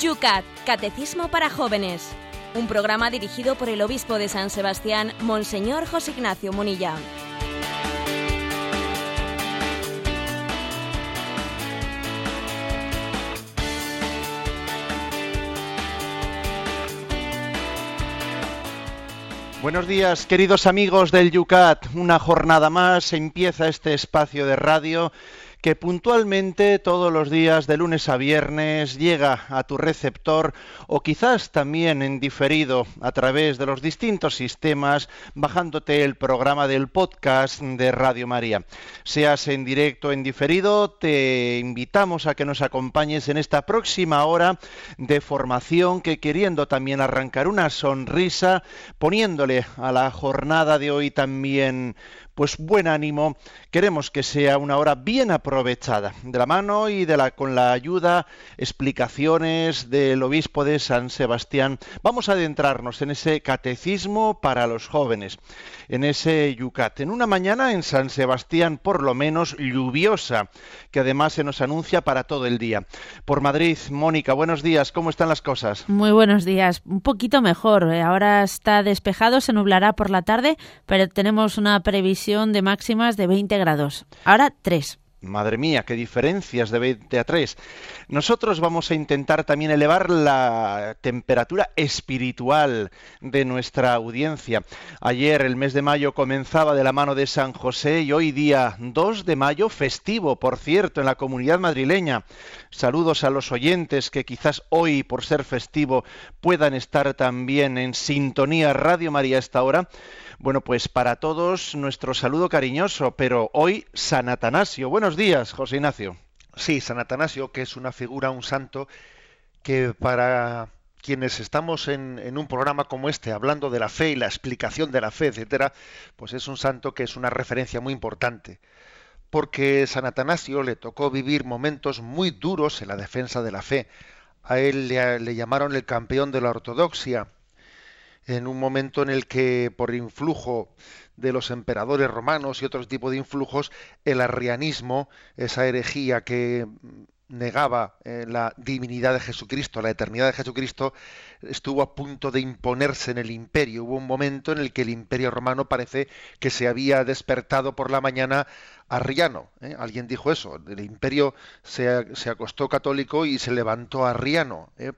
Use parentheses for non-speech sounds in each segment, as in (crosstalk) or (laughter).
Yucat, Catecismo para Jóvenes. Un programa dirigido por el obispo de San Sebastián, Monseñor José Ignacio Munilla. Buenos días, queridos amigos del Yucat. Una jornada más empieza este espacio de radio que puntualmente todos los días de lunes a viernes llega a tu receptor o quizás también en diferido a través de los distintos sistemas bajándote el programa del podcast de Radio María. Seas en directo o en diferido, te invitamos a que nos acompañes en esta próxima hora de formación que queriendo también arrancar una sonrisa, poniéndole a la jornada de hoy también pues buen ánimo. Queremos que sea una hora bien aprovechada, de la mano y de la, con la ayuda, explicaciones del obispo de San Sebastián. Vamos a adentrarnos en ese catecismo para los jóvenes, en ese yucat, en una mañana en San Sebastián, por lo menos lluviosa, que además se nos anuncia para todo el día. Por Madrid, Mónica, buenos días, ¿cómo están las cosas? Muy buenos días, un poquito mejor. Eh, ahora está despejado, se nublará por la tarde, pero tenemos una previsión de máximas de 20 grados. Ahora 3. Madre mía, qué diferencias de 20 a 3. Nosotros vamos a intentar también elevar la temperatura espiritual de nuestra audiencia. Ayer, el mes de mayo, comenzaba de la mano de San José y hoy día 2 de mayo, festivo, por cierto, en la comunidad madrileña. Saludos a los oyentes que quizás hoy, por ser festivo, puedan estar también en sintonía Radio María a esta hora. Bueno, pues para todos nuestro saludo cariñoso, pero hoy San Atanasio. Días, José Ignacio. Sí, San Atanasio, que es una figura, un santo, que para quienes estamos en, un programa como este, hablando de la fe y la explicación de la fe, etcétera, pues es un santo que es una referencia muy importante. Porque San Atanasio le tocó vivir momentos muy duros en la defensa de la fe. A él le llamaron el campeón de la ortodoxia, en un momento en el que por influjo de los emperadores romanos y otro tipo de influjos, el arrianismo, esa herejía que negaba eh, la divinidad de Jesucristo, la eternidad de Jesucristo, estuvo a punto de imponerse en el imperio. Hubo un momento en el que el imperio romano parece que se había despertado por la mañana arriano. ¿eh? Alguien dijo eso, el imperio se, se, acostó católico y se levantó arriano. ¿eh?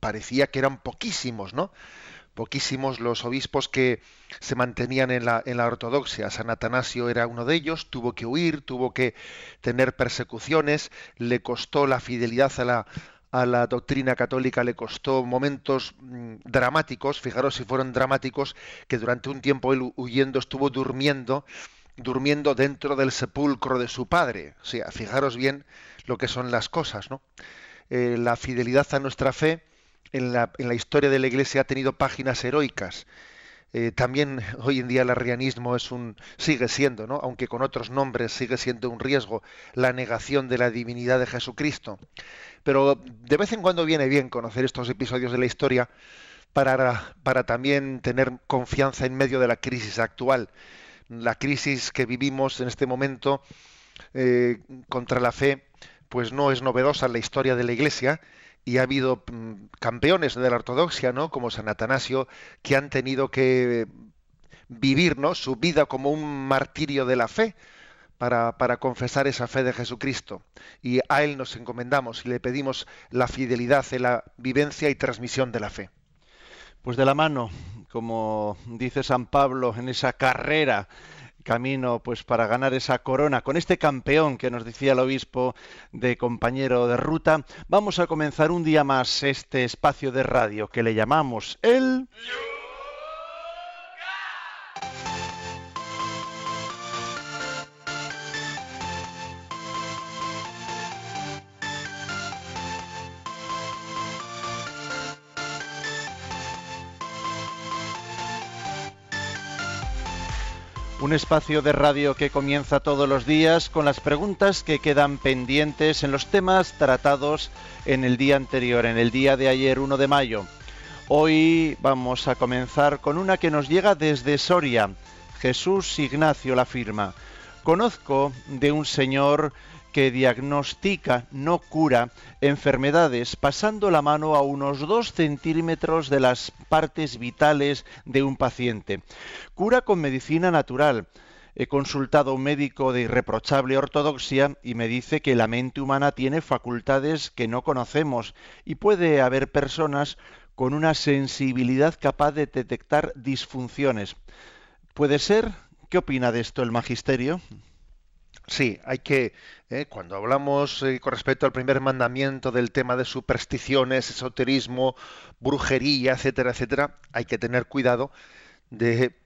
Parecía que eran poquísimos, ¿no? Poquísimos los obispos que se mantenían en la, en la ortodoxia. San Atanasio era uno de ellos, tuvo que huir, tuvo que tener persecuciones, le costó la fidelidad a la, a la doctrina católica, le costó momentos mm, dramáticos, fijaros si fueron dramáticos, que durante un tiempo él huyendo estuvo durmiendo, durmiendo dentro del sepulcro de su padre. O sea, fijaros bien lo que son las cosas, ¿no? Eh, la fidelidad a nuestra fe, en la, historia de la Iglesia ha tenido páginas heroicas. Eh, también hoy en día el arrianismo es un sigue siendo, ¿no? aunque con otros nombres sigue siendo un riesgo la negación de la divinidad de Jesucristo. Pero de vez en cuando viene bien conocer estos episodios de la historia para, también tener confianza en medio de la crisis actual. La crisis que vivimos en este momento eh, contra la fe, pues no es novedosa en la historia de la Iglesia y ha habido mm, campeones de la ortodoxia, ¿no? Como San Atanasio, que han tenido que vivir, ¿no? Su vida como un martirio de la fe para, para confesar esa fe de Jesucristo. Y a él nos encomendamos y le pedimos la fidelidad en la vivencia y transmisión de la fe. Pues de la mano, como dice San Pablo, en esa carrera camino pues para ganar esa corona con este campeón que nos decía el obispo de compañero de ruta, vamos a comenzar un día más este espacio de radio que le llamamos el Un espacio de radio que comienza todos los días con las preguntas que quedan pendientes en los temas tratados en el día anterior, en el día de ayer 1 de mayo. Hoy vamos a comenzar con una que nos llega desde Soria. Jesús Ignacio la firma. Conozco de un señor que diagnostica, no cura, enfermedades pasando la mano a unos dos centímetros de las partes vitales de un paciente. Cura con medicina natural. He consultado a un médico de irreprochable ortodoxia y me dice que la mente humana tiene facultades que no conocemos y puede haber personas con una sensibilidad capaz de detectar disfunciones. ¿Puede ser? ¿Qué opina de esto el magisterio? Sí, hay que, eh, cuando hablamos eh, con respecto al primer mandamiento del tema de supersticiones, esoterismo, brujería, etcétera, etcétera, hay que tener cuidado de,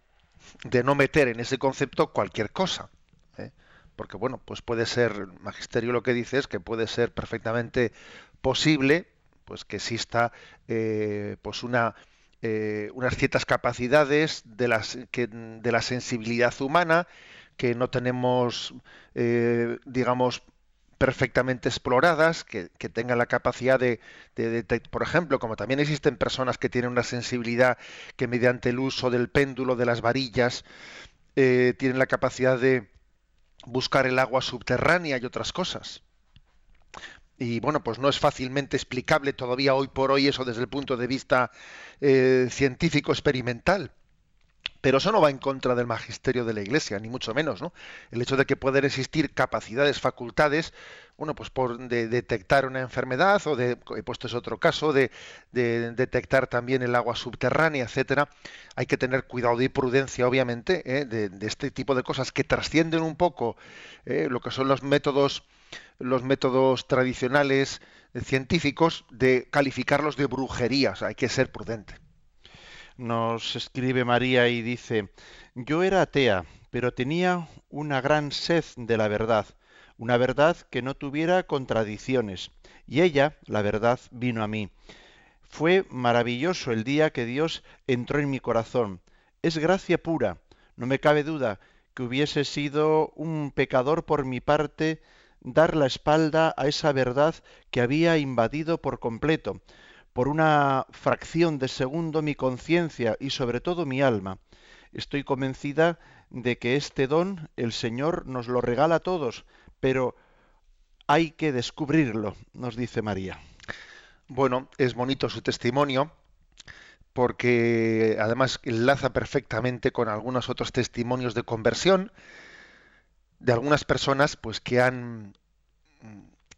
de no meter en ese concepto cualquier cosa. ¿eh? Porque, bueno, pues puede ser, magisterio lo que dice es que puede ser perfectamente posible pues que exista pues una unas ciertas capacidades de las que, de la sensibilidad humana que no tenemos, eh, digamos, perfectamente exploradas, que, tengan la capacidad de, por ejemplo, como también existen personas que tienen una sensibilidad que mediante el uso del péndulo, de las varillas, eh, tienen la capacidad de buscar el agua subterránea y otras cosas. Y bueno, pues no es fácilmente explicable todavía hoy por hoy eso desde el punto de vista eh, científico experimental. Pero eso no va en contra del magisterio de la Iglesia, ni mucho menos, ¿no? El hecho de que puedan existir capacidades, facultades, bueno, pues por de detectar una enfermedad o de, he puesto es otro caso, de, detectar también el agua subterránea, etcétera, hay que tener cuidado y prudencia, obviamente, ¿eh? de, este tipo de cosas que trascienden un poco ¿eh? lo que son los métodos, los métodos tradicionales científicos, de calificarlos de brujería, o sea, hay que ser prudente nos escribe María y dice, yo era atea, pero tenía una gran sed de la verdad, una verdad que no tuviera contradicciones, y ella, la verdad, vino a mí. Fue maravilloso el día que Dios entró en mi corazón. Es gracia pura, no me cabe duda que hubiese sido un pecador por mi parte dar la espalda a esa verdad que había invadido por completo, por una fracción de segundo mi conciencia y sobre todo mi alma. Estoy convencida de que este don el Señor nos lo regala a todos, pero hay que descubrirlo, nos dice María. Bueno, es bonito su testimonio porque además enlaza perfectamente con algunos otros testimonios de conversión de algunas personas pues que han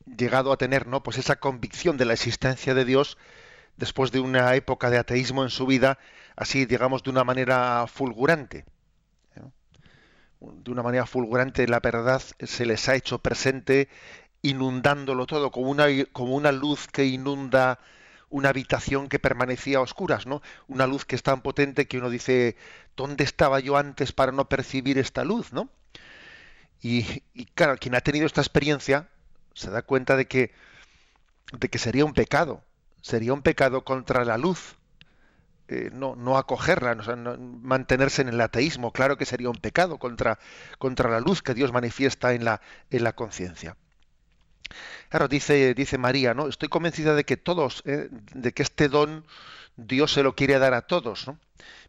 llegado a tener no pues esa convicción de la existencia de Dios después de una época de ateísmo en su vida, así digamos de una manera fulgurante. De una manera fulgurante la verdad se les ha hecho presente inundándolo todo, como una, como una luz que inunda una habitación que permanecía a oscuras, ¿no? Una luz que es tan potente que uno dice, ¿dónde estaba yo antes para no percibir esta luz, ¿no? Y, y claro, quien ha tenido esta experiencia se da cuenta de que, de que sería un pecado sería un pecado contra la luz. Eh, no, no acogerla, mantenerse en el ateísmo, claro que sería un pecado contra, contra la luz que Dios manifiesta en la, en la conciencia. Claro, dice, dice María, ¿no? Estoy convencida de que todos, eh, de que este don Dios se lo quiere dar a todos, ¿no?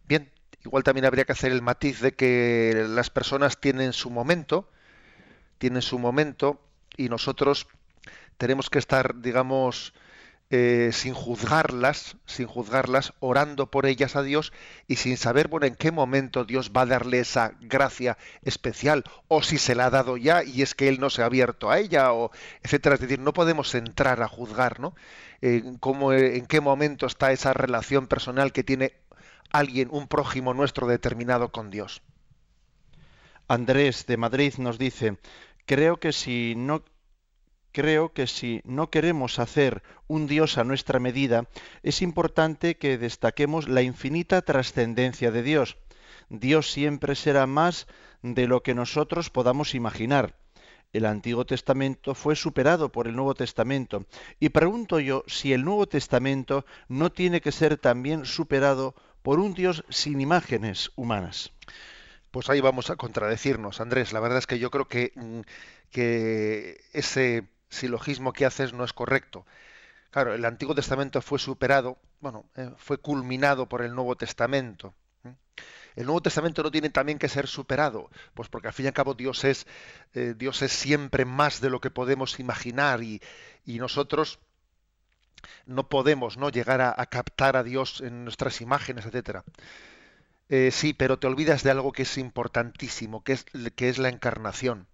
Bien, igual también habría que hacer el matiz de que las personas tienen su momento, tienen su momento, y nosotros tenemos que estar, digamos, eh, sin juzgarlas, sin juzgarlas, orando por ellas a Dios y sin saber bueno en qué momento Dios va a darle esa gracia especial o si se la ha dado ya y es que él no se ha abierto a ella o etcétera, es decir, no podemos entrar a juzgar, ¿no? en cómo en qué momento está esa relación personal que tiene alguien, un prójimo nuestro determinado con Dios. Andrés de Madrid nos dice, creo que si no creo que si no queremos hacer un Dios a nuestra medida, es importante que destaquemos la infinita trascendencia de Dios. Dios siempre será más de lo que nosotros podamos imaginar. El Antiguo Testamento fue superado por el Nuevo Testamento. Y pregunto yo si el Nuevo Testamento no tiene que ser también superado por un Dios sin imágenes humanas. Pues ahí vamos a contradecirnos, Andrés. La verdad es que yo creo que, mm, que ese silogismo que haces no es correcto. Claro, el Antiguo Testamento fue superado, bueno, eh, fue culminado por el Nuevo Testamento. el Nuevo Testamento no tiene también que ser superado, pues porque al fin y al cabo Dios es, eh, Dios es siempre más de lo que podemos imaginar y, nosotros no podemos no llegar a, captar a Dios en nuestras imágenes, etcétera. Eh, sí, pero te olvidas de algo que es importantísimo, que es, que es la encarnación.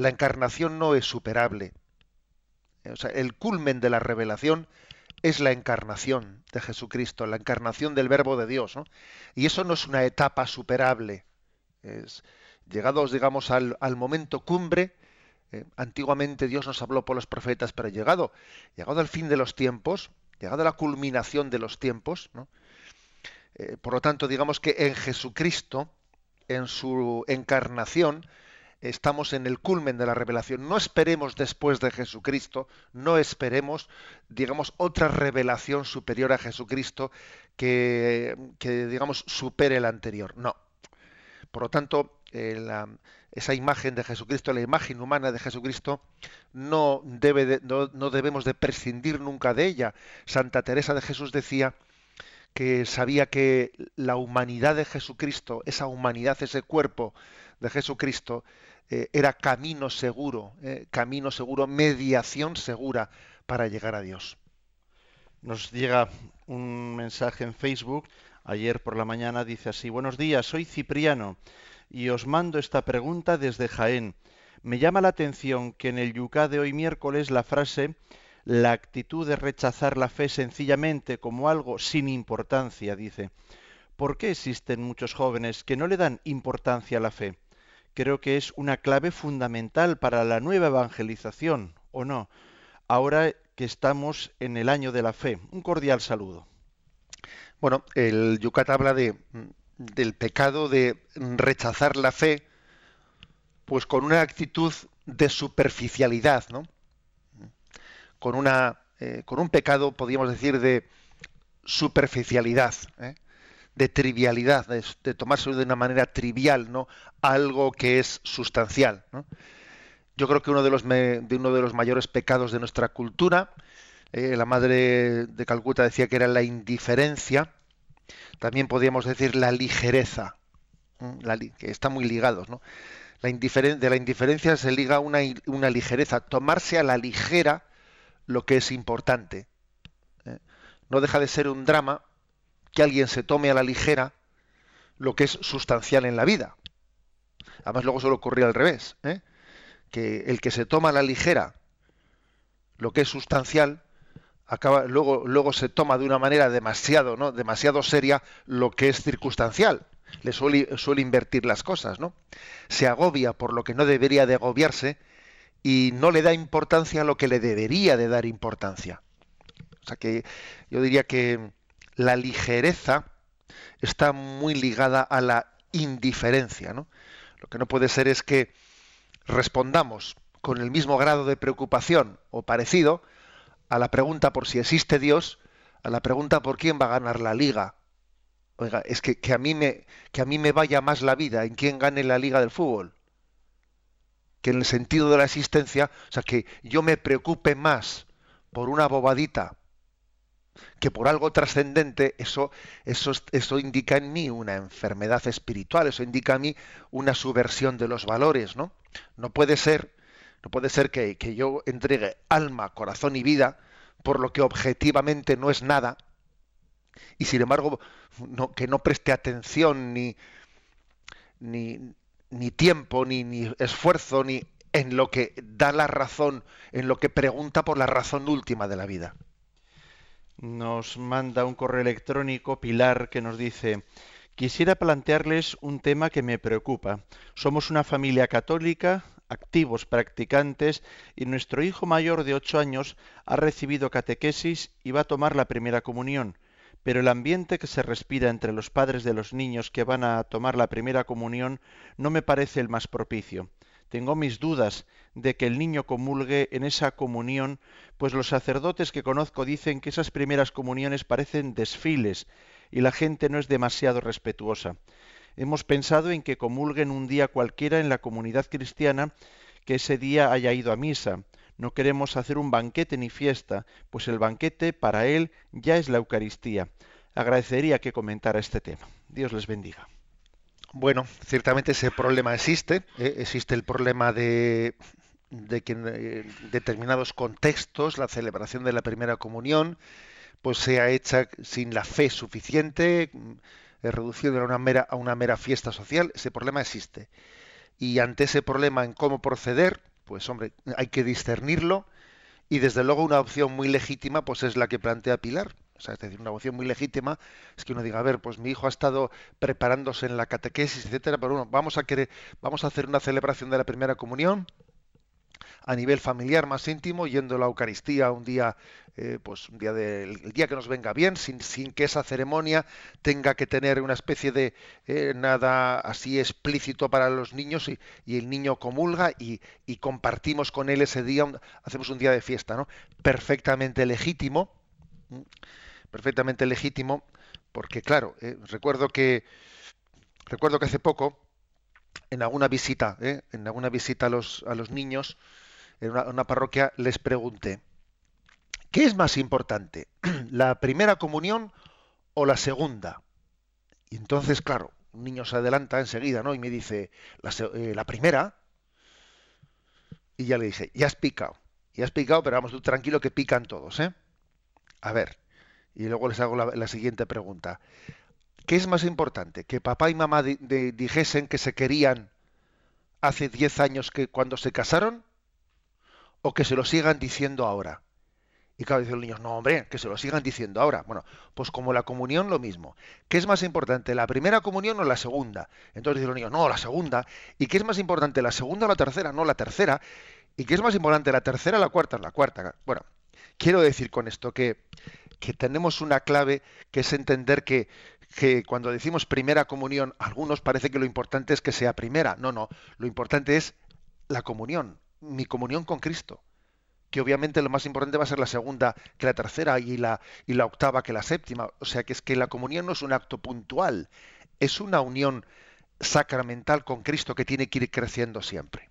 La encarnación no es superable. El culmen de la revelación es la encarnación de Jesucristo, la encarnación del Verbo de Dios. Y eso no es una etapa superable. Es, llegados, digamos, al, momento cumbre, eh, antiguamente Dios nos habló por los profetas, pero llegado, llegado al fin de los tiempos, llegado a la culminación de los tiempos, eh, por lo tanto, digamos que en Jesucristo, en su encarnación, estamos en el culmen de la revelación. No esperemos después de Jesucristo, no esperemos, digamos, otra revelación superior a Jesucristo que, digamos, supere la anterior. No. Por lo tanto, eh, esa imagen de Jesucristo, la imagen humana de Jesucristo, no, debe no, no debemos de prescindir nunca de ella. Santa Teresa de Jesús decía que sabía que la humanidad de Jesucristo, esa humanidad, ese cuerpo de Jesucristo, eh, era camino seguro, eh, camino seguro, mediación segura para llegar a Dios. Nos llega un mensaje en Facebook, ayer por la mañana dice así, buenos días, soy Cipriano y os mando esta pregunta desde Jaén. Me llama la atención que en el yucá de hoy miércoles la frase la actitud de rechazar la fe sencillamente como algo sin importancia, dice. ¿Por qué existen muchos jóvenes que no le dan importancia a la fe? Creo que es una clave fundamental para la nueva evangelización, ¿o no? Ahora que estamos en el año de la fe. Un cordial saludo. Bueno, el Yucat habla de, del pecado de rechazar la fe, pues con una actitud de superficialidad, ¿no? Con una, eh, con un pecado, podríamos decir, de superficialidad. ¿eh? De trivialidad, de, tomarse de una manera trivial, ¿no? Algo que es sustancial. Yo creo que uno de los, de uno de los mayores pecados de nuestra cultura, eh, la madre de Calcuta decía que era la indiferencia, también podríamos decir la ligereza, que están muy ligados, ¿no? La de la indiferencia se liga una, una ligereza, tomarse a la ligera lo que es importante. ¿eh? No deja de ser un drama que alguien se tome a la ligera lo que es sustancial en la vida. Además luego suele ocurrir al revés, ¿eh? que el que se toma a la ligera lo que es sustancial, acaba, luego, luego se toma de una manera demasiado, ¿no? demasiado seria lo que es circunstancial. Le suele, suele invertir las cosas, ¿no? Se agobia por lo que no debería de agobiarse y no le da importancia a lo que le debería de dar importancia. O sea que yo diría que la ligereza está muy ligada a la indiferencia. ¿no? Lo que no puede ser es que respondamos con el mismo grado de preocupación o parecido a la pregunta por si existe Dios, a la pregunta por quién va a ganar la liga. Oiga, es que, que, a mí me, que a mí me vaya más la vida en quién gane la liga del fútbol. Que en el sentido de la existencia, o sea, que yo me preocupe más por una bobadita, que por algo trascendente, eso, eso, eso indica en mí una enfermedad espiritual, eso indica en mí una subversión de los valores, ¿no? No puede ser, no puede ser que, yo entregue alma, corazón y vida por lo que objetivamente no es nada, y sin embargo que no preste atención ni, ni, ni tiempo, ni, ni esfuerzo, ni en lo que da la razón, en lo que pregunta por la razón última de la vida nos manda un correo electrónico Pilar que nos dice Quisiera plantearles un tema que me preocupa. Somos una familia católica, activos practicantes, y nuestro hijo mayor de ocho años ha recibido catequesis y va a tomar la primera comunión. Pero el ambiente que se respira entre los padres de los niños que van a tomar la primera comunión no me parece el más propicio. Tengo mis dudas de que el niño comulgue en esa comunión, pues los sacerdotes que conozco dicen que esas primeras comuniones parecen desfiles y la gente no es demasiado respetuosa. Hemos pensado en que comulguen un día cualquiera en la comunidad cristiana que ese día haya ido a misa. No queremos hacer un banquete ni fiesta, pues el banquete para él ya es la Eucaristía. agradecería que comentara este tema. Dios les bendiga. Bueno, ciertamente ese problema existe. ¿eh? Existe el problema de, de que en eh, determinados contextos la celebración de la primera comunión pues sea hecha sin la fe suficiente, mm, reducido a una mera, a una mera fiesta social. Ese problema existe. Y ante ese problema en cómo proceder, pues hombre, hay que discernirlo y desde luego una opción muy legítima pues es la que plantea Pilar. O sea, es decir, una opción muy legítima es que uno diga, a ver, pues mi hijo ha estado preparándose en la catequesis, etcétera, pero bueno, vamos a querer, vamos a hacer una celebración de la primera comunión a nivel familiar más íntimo, yendo a la Eucaristía un día, eh, pues un día del día que nos venga bien, sin, sin, que esa ceremonia tenga que tener una especie de eh, nada así explícito para los niños y, y el niño comulga y, y, compartimos con él ese día, hacemos un día de fiesta, ¿no? Perfectamente legítimo, perfectamente legítimo, porque claro, eh, recuerdo que recuerdo que hace poco en alguna visita, en alguna visita a los, a los niños, en una, parroquia, les pregunté, ¿qué es más importante, (clears throat) la primera comunión o la segunda? Y entonces, claro, un niño se adelanta enseguida, ¿no? Y me dice, la, eh, primera. Y ya le dice, ya has picado. Ya has picado, pero vamos tranquilo que pican todos, ¿eh? A ver. Y luego les hago la, siguiente pregunta. ¿Qué es más importante? ¿Que papá y mamá dijesen que se querían hace 10 años que cuando se casaron? o que se lo sigan diciendo ahora. Y claro, dicen los niños, no, hombre, que se lo sigan diciendo ahora. Bueno, pues como la comunión, lo mismo. ¿Qué es más importante, la primera comunión o la segunda? Entonces dicen los niños, no, la segunda. ¿Y qué es más importante, la segunda o la tercera? No, la tercera. ¿Y qué es más importante, la tercera o la cuarta? La cuarta. Bueno, quiero decir con esto que, que tenemos una clave que es entender que, que cuando decimos primera comunión, algunos parece que lo importante es que sea primera. No, no, lo importante es la comunión, mi comunión con Cristo, que obviamente lo más importante va a ser la segunda que la tercera y la, y la octava que la séptima. O sea que es que la comunión no es un acto puntual, es una unión sacramental con Cristo que tiene que ir creciendo siempre.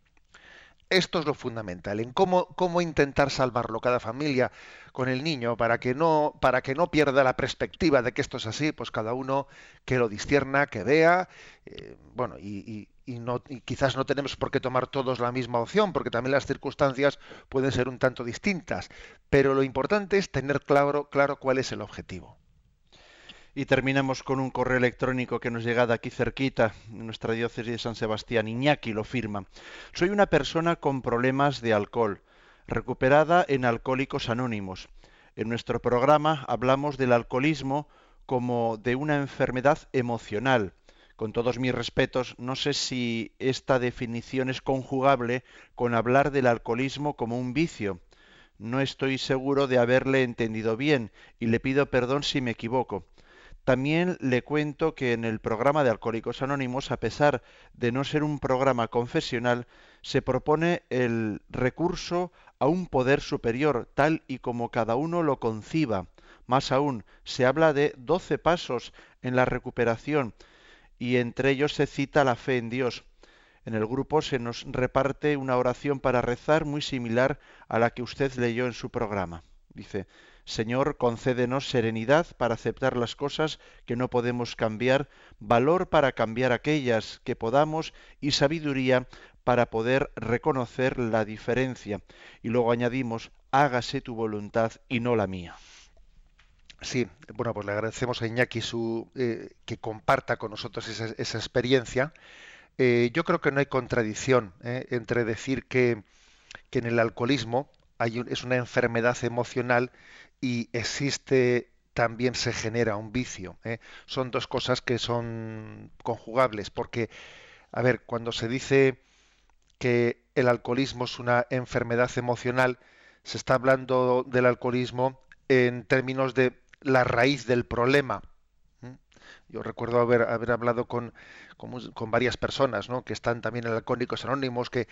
Esto es lo fundamental, en cómo, cómo intentar salvarlo cada familia con el niño para que no para que no pierda la perspectiva de que esto es así, pues cada uno que lo discierna, que vea, eh, bueno, y, y, quizás no tenemos por qué tomar todos la misma opción, porque también las circunstancias pueden ser un tanto distintas, pero lo importante es tener claro, claro cuál es el objetivo. Y terminamos con un correo electrónico que nos llega de aquí cerquita, en nuestra diócesis de San Sebastián. Iñaki lo firma. Soy una persona con problemas de alcohol, recuperada en Alcohólicos Anónimos. En nuestro programa hablamos del alcoholismo como de una enfermedad emocional. Con todos mis respetos, no sé si esta definición es conjugable con hablar del alcoholismo como un vicio. No estoy seguro de haberle entendido bien y le pido perdón si me equivoco. También le cuento que en el programa de Alcohólicos Anónimos, a pesar de no ser un programa confesional, se propone el recurso a un poder superior, tal y como cada uno lo conciba. Más aún, se habla de doce pasos en la recuperación y entre ellos se cita la fe en Dios. En el grupo se nos reparte una oración para rezar muy similar a la que usted leyó en su programa. Dice, Señor, concédenos serenidad para aceptar las cosas que no podemos cambiar, valor para cambiar aquellas que podamos y sabiduría para poder reconocer la diferencia. Y luego añadimos, hágase tu voluntad y no la mía. Sí, bueno, pues le agradecemos a Iñaki su, eh, que comparta con nosotros esa, experiencia. Eh, yo creo que no hay contradicción eh, entre decir que, que, en el alcoholismo hay es una enfermedad emocional y existe también se genera un vicio. ¿eh? Son dos cosas que son conjugables, porque, a ver, cuando se dice que el alcoholismo es una enfermedad emocional, se está hablando del alcoholismo en términos de la raíz del problema. Yo recuerdo haber, haber hablado con, con, varias personas ¿no? que están también en Alcohólicos Anónimos que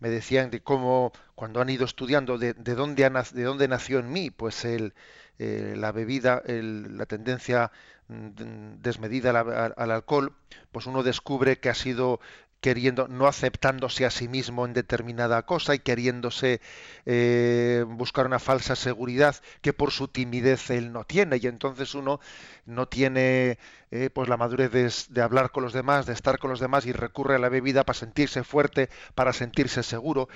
me decían de cómo, cuando han ido estudiando de, de, dónde, de dónde nació en mí, pues el, la bebida, el, la tendencia mm, desmedida al, al, alcohol, pues uno descubre que ha sido queriendo, no aceptándose a sí mismo en determinada cosa y queriéndose eh, buscar una falsa seguridad que por su timidez él no tiene. Y entonces uno no tiene eh, pues la madurez de, de, hablar con los demás, de estar con los demás y recurre a la bebida para sentirse fuerte, para sentirse seguro.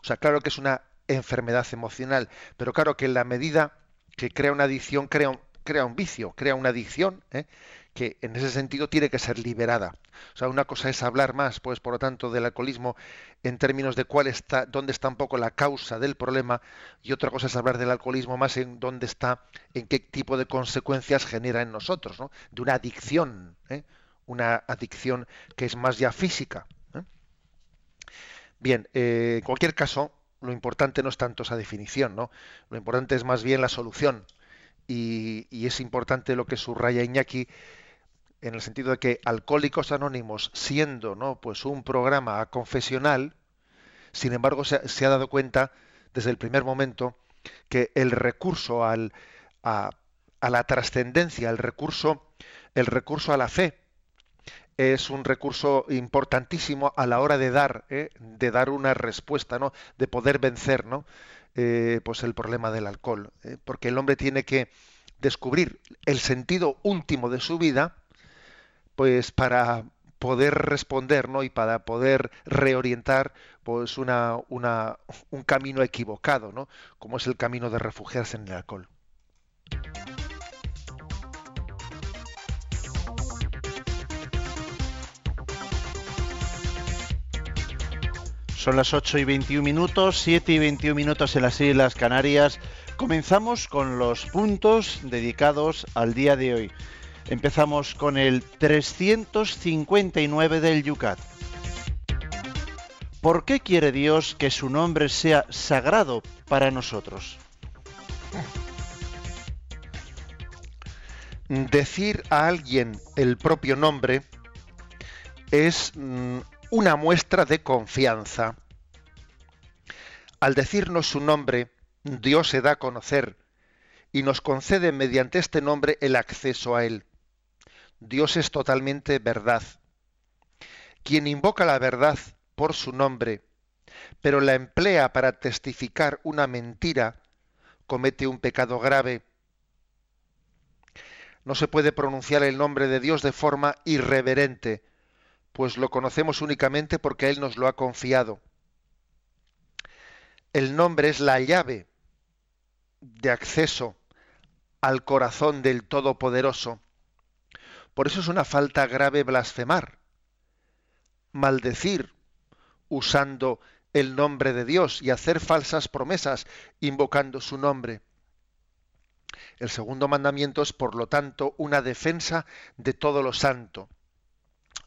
O sea, claro que es una enfermedad emocional, pero claro que en la medida que crea una adicción, crea un, crea un vicio, crea una adicción, ¿eh? Que en ese sentido tiene que ser liberada. O sea, una cosa es hablar más, pues, por lo tanto, del alcoholismo en términos de cuál está, dónde está un poco la causa del problema, y otra cosa es hablar del alcoholismo más en dónde está, en qué tipo de consecuencias genera en nosotros, ¿no? De una adicción, ¿eh? una adicción que es más ya física. ¿eh? Bien, en cualquier caso, lo importante no es tanto esa definición, ¿no? Lo importante es más bien la solución. Y, y es importante lo que subraya Iñaki, en el sentido de que Alcohólicos Anónimos, siendo ¿no? pues un programa confesional, sin embargo se, ha dado cuenta desde el primer momento que el recurso al, a, a, la trascendencia, el recurso, el recurso a la fe, es un recurso importantísimo a la hora de dar, ¿eh? de dar una respuesta, ¿no? de poder vencer ¿no? Eh, pues el problema del alcohol. ¿eh? Porque el hombre tiene que descubrir el sentido último de su vida, pues para poder responder ¿no? y para poder reorientar pues una, una, un camino equivocado, ¿no? como es el camino de refugiarse en el alcohol. Son las 8 y 21 minutos, 7 y 21 minutos en las Islas Canarias. Comenzamos con los puntos dedicados al día de hoy. Empezamos con el 359 del Yucat. ¿Por qué quiere Dios que su nombre sea sagrado para nosotros? Decir a alguien el propio nombre es mm, una muestra de confianza. Al decirnos su nombre, Dios se da a conocer y nos concede mediante este nombre el acceso a Él. Dios es totalmente verdad. Quien invoca la verdad por su nombre, pero la emplea para testificar una mentira, comete un pecado grave. No se puede pronunciar el nombre de Dios de forma irreverente, pues lo conocemos únicamente porque Él nos lo ha confiado. El nombre es la llave de acceso al corazón del Todopoderoso. Por eso es una falta grave blasfemar, maldecir usando el nombre de Dios y hacer falsas promesas invocando su nombre. El segundo mandamiento es, por lo tanto, una defensa de todo lo santo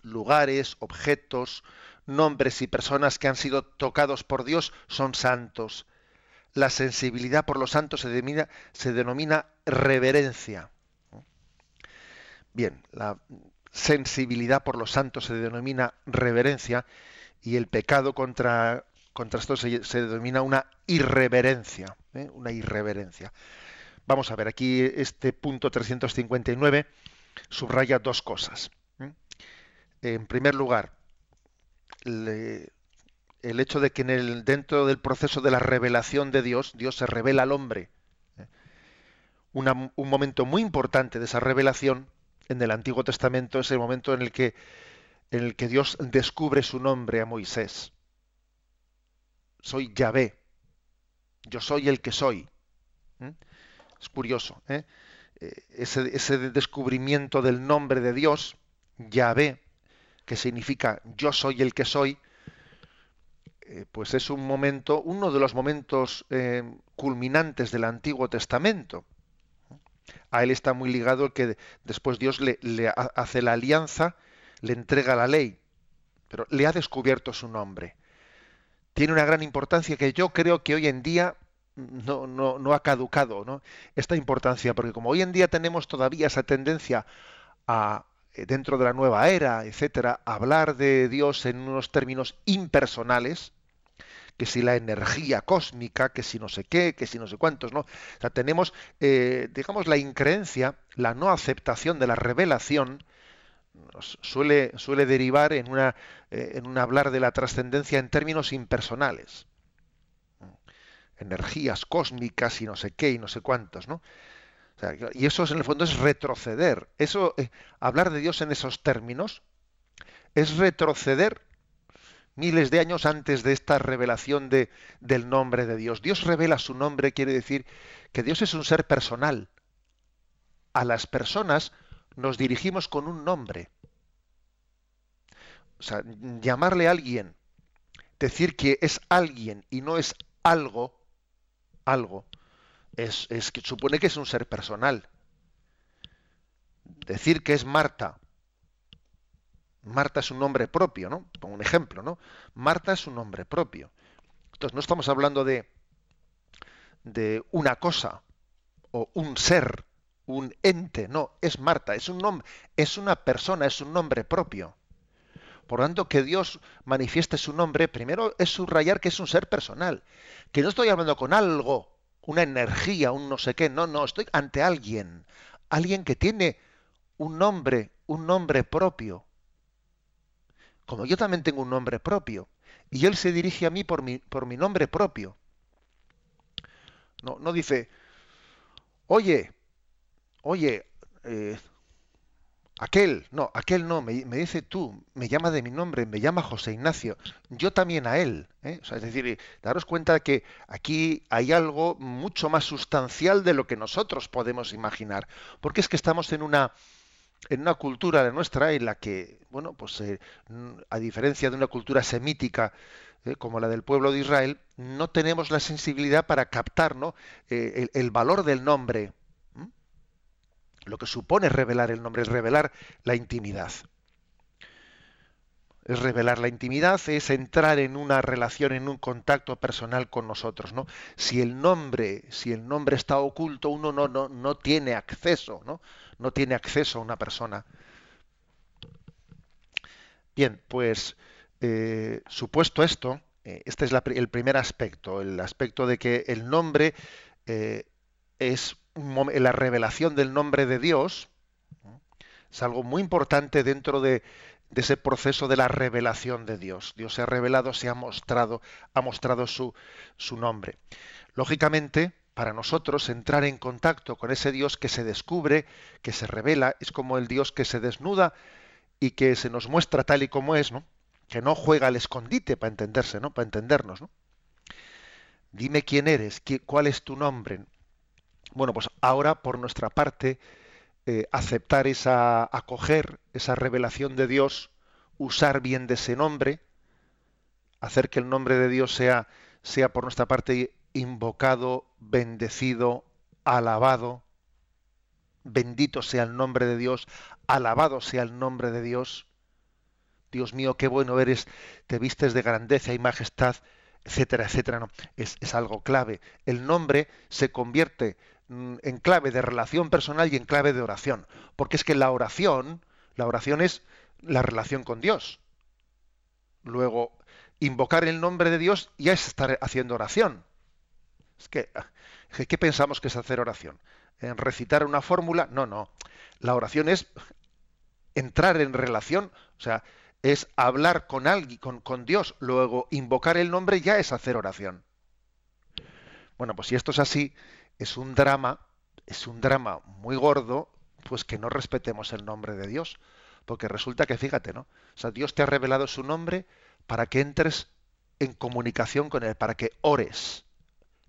lugares, objetos, nombres y personas que han sido tocados por Dios son santos. La sensibilidad por los santos se denomina, se denomina reverencia. Bien, la sensibilidad por los santos se denomina reverencia y el pecado contra, contra esto se, denomina una irreverencia. ¿eh? Una irreverencia. Vamos a ver, aquí este punto 359 subraya dos cosas en primer lugar, el hecho de que en el, dentro del proceso de la revelación de Dios, Dios se revela al hombre. ¿eh? un momento muy importante de esa revelación en el Antiguo Testamento es el momento en el que, Dios descubre su nombre a Moisés. Soy Yahvé. Yo soy el que soy. ¿eh? Es curioso. ¿eh? Ese, ese descubrimiento del nombre de Dios, Yahvé, que significa yo soy el que soy, eh, pues es un momento, uno de los momentos eh, culminantes del Antiguo Testamento. A él está muy ligado que después Dios le, le hace la alianza, le entrega la ley, pero le ha descubierto su nombre. Tiene una gran importancia que yo creo que hoy en día no, no, no ha caducado ¿no? esta importancia, porque como hoy en día tenemos todavía esa tendencia a, eh, dentro de la nueva era, etcétera, hablar de Dios en unos términos impersonales, que si la energía cósmica, que si no sé qué, que si no sé cuántos, ¿no? O sea, tenemos, eh, digamos, la increencia, la no aceptación de la revelación, suele, suele derivar en, una, eh, en un hablar de la trascendencia en términos impersonales. Energías cósmicas y no sé qué y no sé cuántos, ¿no? y eso en el fondo es retroceder. Eso, eh, hablar de Dios en esos términos, es retroceder miles de años antes de esta revelación de, del nombre de Dios. Dios revela su nombre, quiere decir que Dios es un ser personal. A las personas nos dirigimos con un nombre. O sea, llamarle a alguien, decir que es alguien y no es algo, algo, es, es que supone que es un ser personal. Decir que es Marta. Marta es un nombre propio, ¿no? Pongo un ejemplo, ¿no? Marta es un nombre propio. Entonces no estamos hablando de, de una cosa o un ser un ente, no, es Marta, es un nombre, es una persona, es un nombre propio. Por lo tanto, que Dios manifieste su nombre, primero es subrayar que es un ser personal, que no estoy hablando con algo, una energía, un no sé qué, no, no, estoy ante alguien, alguien que tiene un nombre, un nombre propio. Como yo también tengo un nombre propio, y Él se dirige a mí por mi, por mi nombre propio. No, no dice, oye, oye, eh, aquel, no, aquel no, me, dice tú, me llama de mi nombre, me llama José Ignacio, yo también a él. ¿eh? es decir, daros cuenta que aquí hay algo mucho más sustancial de lo que nosotros podemos imaginar, porque es que estamos en una en una cultura de nuestra en la que, bueno, pues eh, a diferencia de una cultura semítica como la del pueblo de Israel, no tenemos la sensibilidad para captar ¿no? el, valor del nombre, lo que supone revelar el nombre es revelar la intimidad. Es revelar la intimidad, es entrar en una relación, en un contacto personal con nosotros, ¿no? Si el nombre, si el nombre está oculto, uno no, no, no tiene acceso, ¿no? No tiene acceso a una persona. Bien, pues eh, supuesto esto, eh, este es el primer aspecto, el aspecto de que el nombre eh, es la revelación del nombre de Dios es algo muy importante dentro de, ese proceso de la revelación de Dios. Dios se ha revelado, se ha mostrado, ha mostrado su, su nombre. Lógicamente, para nosotros entrar en contacto con ese Dios que se descubre, que se revela, es como el Dios que se desnuda y que se nos muestra tal y como es, ¿no? Que no juega al escondite para entenderse, ¿no? Para entendernos, ¿no? Dime quién eres, cuál es tu nombre. Bueno, pues ahora por nuestra parte eh, aceptar esa, acoger esa revelación de Dios, usar bien de ese nombre, hacer que el nombre de Dios sea, sea por nuestra parte invocado, bendecido, alabado. Bendito sea el nombre de Dios, alabado sea el nombre de Dios. Dios mío, qué bueno eres, te vistes de grandeza y majestad, etcétera, etcétera. No, es, es algo clave. El nombre se convierte Mm, en clave de relación personal y en clave de oración. Porque es que la oración, la oración es la relación con Dios. Luego, invocar el nombre de Dios ya es estar haciendo oración. Es que, ¿qué pensamos que es hacer oración? ¿En recitar una fórmula? No, no. La oración es entrar en relación, o sea, es hablar con alguien, con, con Dios. Luego, invocar el nombre ya es hacer oración. Bueno, pues si esto es así, es un drama, es un drama muy gordo, pues que no respetemos el nombre de Dios. Porque resulta que, fíjate, ¿no? O sea, Dios te ha revelado su nombre para que entres en comunicación con Él, para que ores,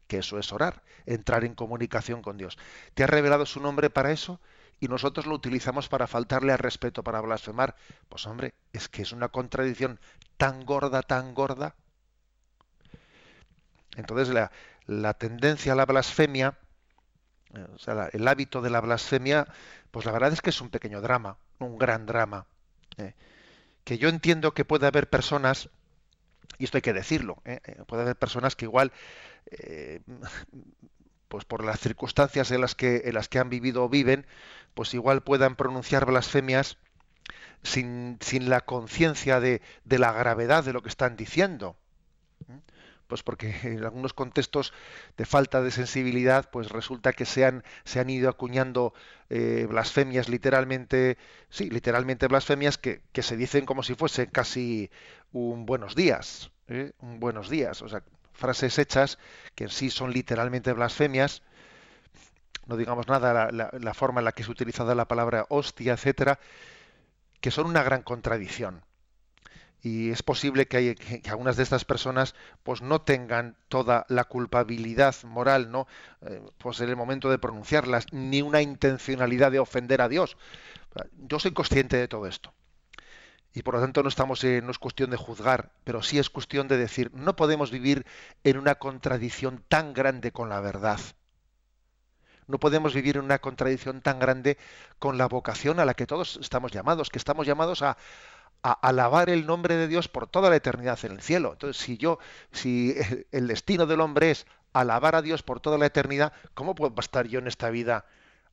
que eso es orar, entrar en comunicación con Dios. Te ha revelado su nombre para eso y nosotros lo utilizamos para faltarle al respeto, para blasfemar. Pues hombre, es que es una contradicción tan gorda, tan gorda. Entonces la, tendencia a la blasfemia, eh, o sea, el hábito de la blasfemia, pues la verdad es que es un pequeño drama, un gran drama. Eh. que yo entiendo que puede haber personas, y esto hay que decirlo, eh, puede haber personas que igual, pues por las circunstancias en las que, en las que han vivido o viven, pues igual puedan pronunciar blasfemias sin, sin la conciencia de, de, la gravedad de lo que están diciendo pues porque en algunos contextos de falta de sensibilidad, pues resulta que se han, se han ido acuñando eh, blasfemias literalmente, sí, literalmente blasfemias que, que, se dicen como si fuese casi un buenos días, ¿eh? un buenos días, o sea, frases hechas que en sí son literalmente blasfemias, no digamos nada la, la, forma en la que es utilizada la palabra hostia, etcétera, que son una gran contradicción. Y es posible que, hay, que, algunas de estas personas pues no tengan toda la culpabilidad moral, ¿no? Eh, pues en el momento de pronunciarlas, ni una intencionalidad de ofender a Dios. Yo soy consciente de todo esto. Y por lo tanto no estamos no es cuestión de juzgar, pero sí es cuestión de decir, no podemos vivir en una contradicción tan grande con la verdad. No podemos vivir en una contradicción tan grande con la vocación a la que todos estamos llamados, que estamos llamados a, alabar el nombre de Dios por toda la eternidad en el cielo. Entonces, si yo, si el destino del hombre es alabar a Dios por toda la eternidad, ¿cómo puedo estar yo en esta vida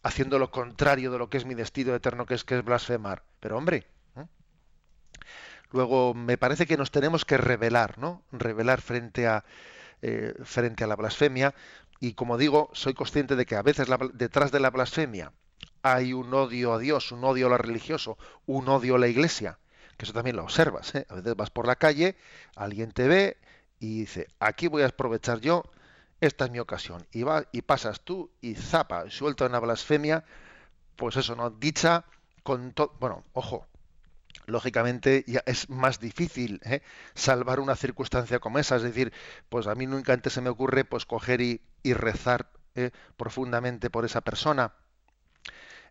haciendo lo contrario de lo que es mi destino eterno, que es que es blasfemar? Pero hombre. Luego me parece que nos tenemos que revelar, ¿no? Revelar frente a eh, frente a la blasfemia, y como digo, soy consciente de que a veces detrás de la blasfemia hay un odio a Dios, un odio a lo religioso, un odio a la iglesia, que eso también lo observas. ¿eh? A veces vas por la calle, alguien te ve y dice, aquí voy a aprovechar yo, esta es mi ocasión. Y, va, y pasas tú y zapa, suelta una blasfemia, pues eso, ¿no? Dicha con todo... Bueno, ojo, lógicamente es más difícil ¿eh? salvar una circunstancia como esa. Es decir, pues a mí nunca antes se me ocurre pues coger y, rezar ¿eh? profundamente por esa persona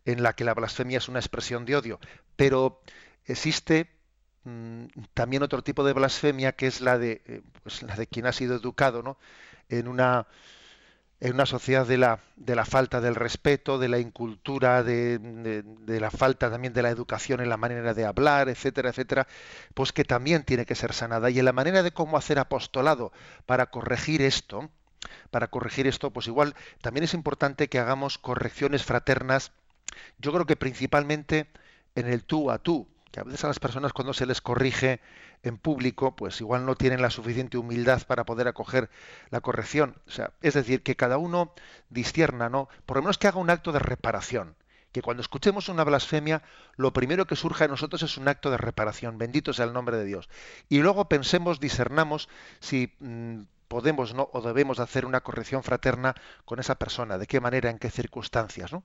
en la que la blasfemia es una expresión de odio. Pero existe mm, también otro tipo de blasfemia que es la de, eh, pues la de quien ha sido educado ¿no? en una en una sociedad de la, de la falta del respeto, de la incultura, de, de, la falta también de la educación en la manera de hablar, etcétera, etcétera, pues que también tiene que ser sanada. Y en la manera de cómo hacer apostolado para corregir esto, para corregir esto, pues igual también es importante que hagamos correcciones fraternas, yo creo que principalmente en el tú a tú, que a veces a las personas cuando se les corrige en público, pues igual no tienen la suficiente humildad para poder acoger la corrección. O sea, es decir, que cada uno discierna, ¿no? Por lo menos que haga un acto de reparación. Que cuando escuchemos una blasfemia, lo primero que surja en nosotros es un acto de reparación. Bendito sea el nombre de Dios. Y luego pensemos, discernamos si mm, podemos ¿no? o debemos hacer una corrección fraterna con esa persona, de qué manera, en qué circunstancias, ¿no?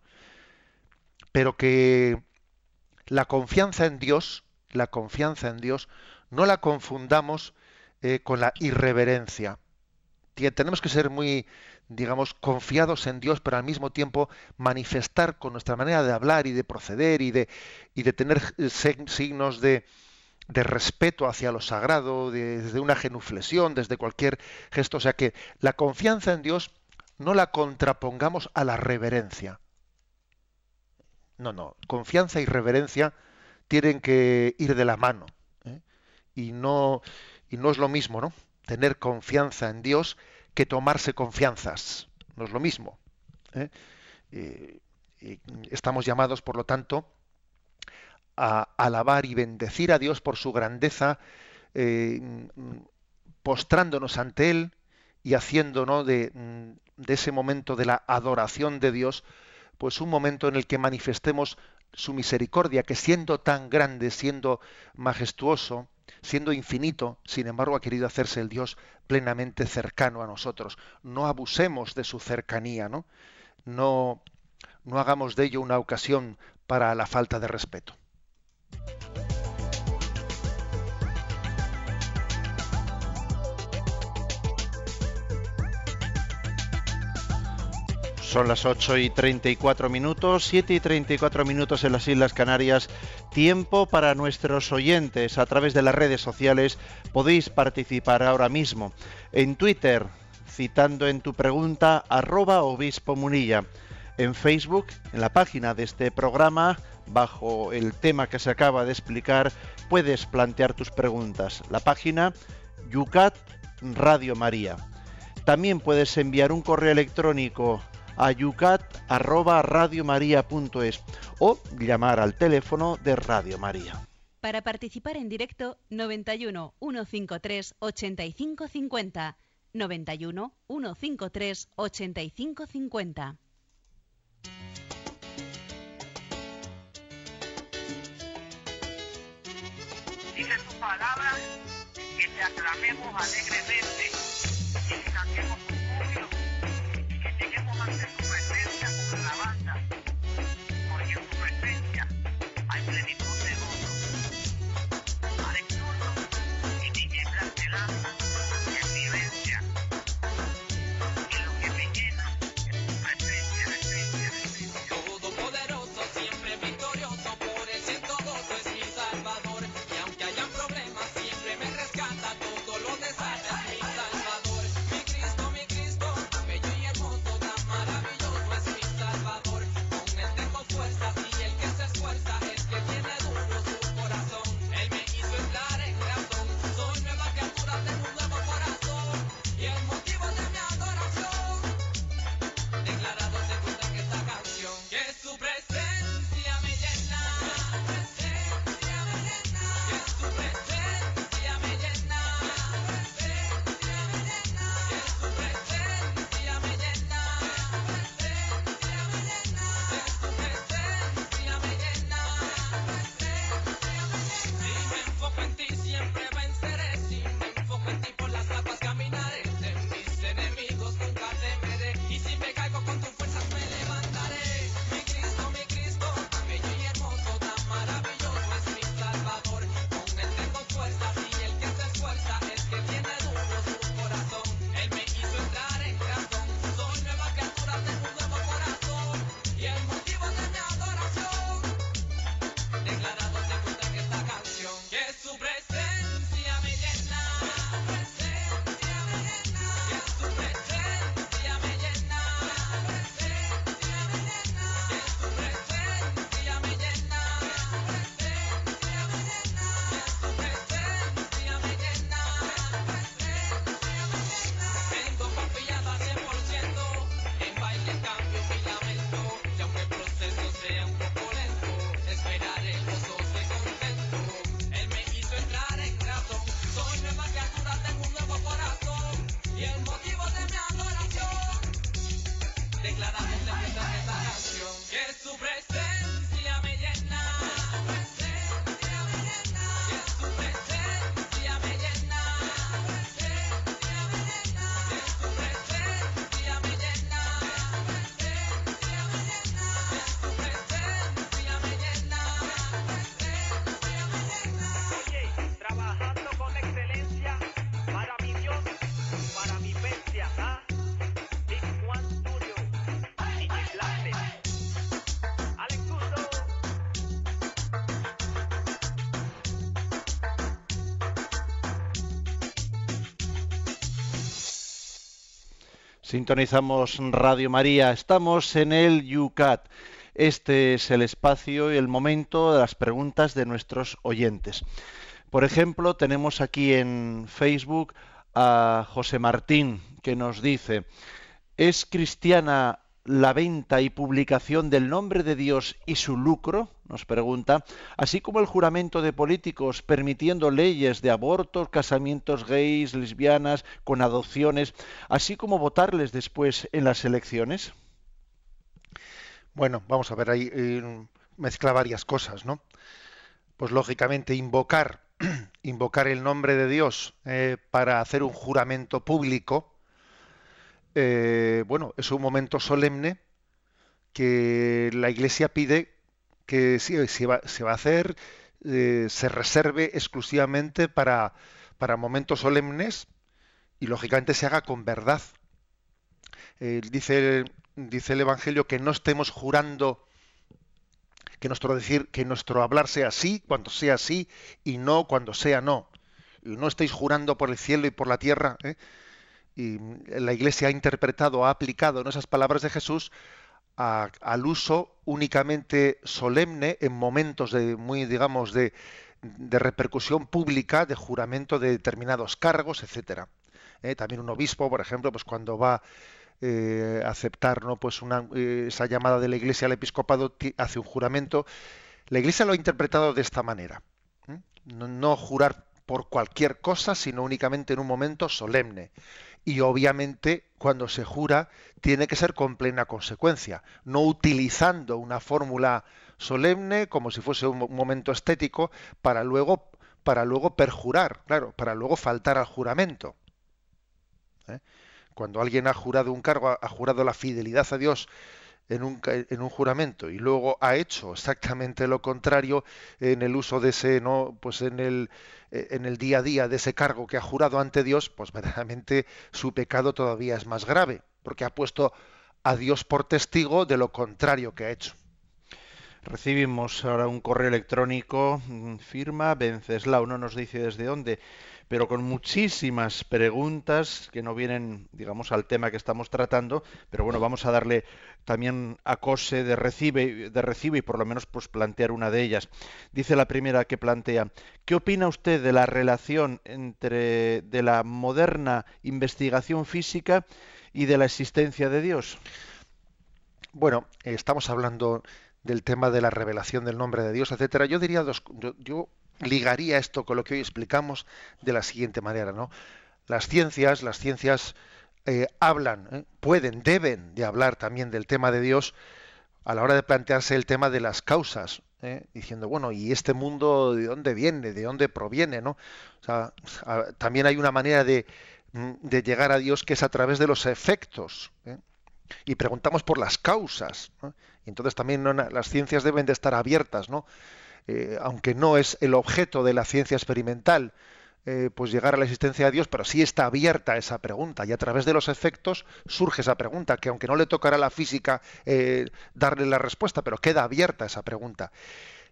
Pero que la confianza en Dios, la confianza en Dios no la confundamos eh, con la irreverencia. Tenemos que ser muy, digamos, confiados en Dios, pero al mismo tiempo manifestar con nuestra manera de hablar y de proceder y de, y de tener eh, signos de, de respeto hacia lo sagrado, desde una genuflexión, desde cualquier gesto. O sea que la confianza en Dios no la contrapongamos a la reverencia. No, no. Confianza y reverencia tienen que ir de la mano y no, y no es lo mismo, ¿no? Tener confianza en Dios que tomarse confianzas. No es lo mismo. ¿eh? estamos llamados, por lo tanto, a alabar y bendecir a Dios por su grandeza, eh, postrándonos ante Él y haciendo de, de ese momento de la adoración de Dios, pues un momento en el que manifestemos su misericordia, que siendo tan grande, siendo majestuoso, siendo infinito, sin embargo ha querido hacerse el Dios plenamente cercano a nosotros. No abusemos de su cercanía, ¿no? No, no hagamos de ello una ocasión para la falta de respeto. Son las 8 y 34 minutos, 7 y 34 minutos en las Islas Canarias. Tiempo para nuestros oyentes. A través de las redes sociales podéis participar ahora mismo. En Twitter, citando en tu pregunta, arroba obispo munilla. En Facebook, en la página de este programa, bajo el tema que se acaba de explicar, puedes plantear tus preguntas. La página Yucat Radio María. También puedes enviar un correo electrónico a yucat@radiomaria.es o llamar al teléfono de Radio María. Para participar en directo 91 153 8550 91 153 8550. Dice su palabra que te aclamemos alegremente, que cantemos Sintonizamos Radio María, estamos en el Yucat. Este es el espacio y el momento de las preguntas de nuestros oyentes. Por ejemplo, tenemos aquí en Facebook a José Martín que nos dice, ¿es cristiana la venta y publicación del nombre de Dios y su lucro? Nos pregunta, así como el juramento de políticos permitiendo leyes de abortos, casamientos gays, lesbianas, con adopciones, así como votarles después en las elecciones. Bueno, vamos a ver ahí eh, mezcla varias cosas, ¿no? Pues lógicamente invocar (clears throat) invocar el nombre de Dios eh, para hacer un juramento público, eh, bueno, es un momento solemne que la Iglesia pide que si se, va, a hacer, eh, se reserve exclusivamente para, momentos solemnes y lógicamente se haga con verdad. Eh, dice, dice el Evangelio que no estemos jurando que nuestro decir, que nuestro hablar sea sí cuando sea sí y no cuando sea no. Y no estéis jurando por el cielo y por la tierra. ¿eh? Y la Iglesia ha interpretado, ha aplicado en esas palabras de Jesús a, al uso únicamente solemne en momentos de muy, digamos, de, repercusión pública, de juramento de determinados cargos, etcétera. ¿Eh? También un obispo, por ejemplo, pues cuando va eh, aceptar ¿no? pues una, eh, esa llamada de la Iglesia al episcopado hace un juramento. La Iglesia lo ha interpretado de esta manera. no, jurar por cualquier cosa, sino únicamente en un momento solemne. Y obviamente cuando se jura tiene que ser con plena consecuencia, no utilizando una fórmula solemne como si fuese un, momento estético para luego para luego perjurar, claro, para luego faltar al juramento. ¿eh? Cuando alguien ha jurado un cargo, ha jurado la fidelidad a Dios en un, en un juramento y luego ha hecho exactamente lo contrario en el uso de ese no pues en el eh, en el día a día de ese cargo que ha jurado ante Dios pues verdaderamente su pecado todavía es más grave porque ha puesto a Dios por testigo de lo contrario que ha hecho. Recibimos ahora un correo electrónico, mm, firma Venceslau, no nos dice desde dónde, pero con muchísimas preguntas que no vienen, digamos, al tema que estamos tratando, pero bueno, vamos a darle también acose de recibe, de recibe y por lo menos pues plantear una de ellas. Dice la primera que plantea, ¿qué opina usted de la relación entre de la moderna investigación física y de la existencia de Dios? Bueno, estamos hablando del tema de la revelación del nombre de Dios, etcétera. Yo diría dos, yo ligaría esto con lo que hoy explicamos de la siguiente manera, ¿no? Las ciencias, las ciencias eh, hablan, ¿eh? pueden, deben de hablar también del tema de Dios a la hora de plantearse el tema de las causas, ¿eh? diciendo, bueno, ¿y este mundo de dónde viene? ¿De dónde proviene? ¿no? También hay una manera de, mm, de llegar a Dios que es a través de los efectos. y preguntamos por las causas. Y entonces también las ciencias deben de estar abiertas, ¿no? Eh, aunque no es el objeto de la ciencia experimental, eh, pues llegar a la existencia de Dios, pero sí está abierta esa pregunta y a través de los efectos surge esa pregunta, que aunque no le tocará a la física eh, darle la respuesta, pero queda abierta esa pregunta.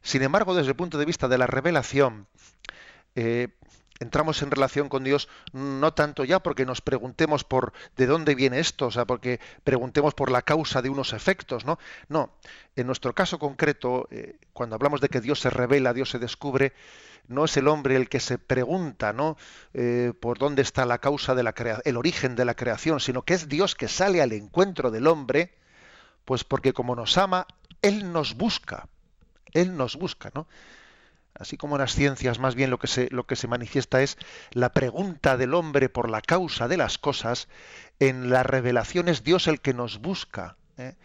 Sin embargo, desde el punto de vista de la revelación, entramos en relación con Dios no tanto ya porque nos preguntemos por de dónde viene esto, o sea, porque preguntemos por la causa de unos efectos, ¿no? No, en nuestro caso concreto, eh, cuando hablamos de que Dios se revela, Dios se descubre, no es el hombre el que se pregunta, ¿no? Eh, por dónde está la causa de la crea el origen de la creación, sino que es Dios que sale al encuentro del hombre, pues porque como nos ama, él nos busca, él nos busca, ¿no? Así como en las ciencias más bien lo que se, lo que se manifiesta es la pregunta del hombre por la causa de las cosas, en la revelación es Dios el que nos busca ¿eh?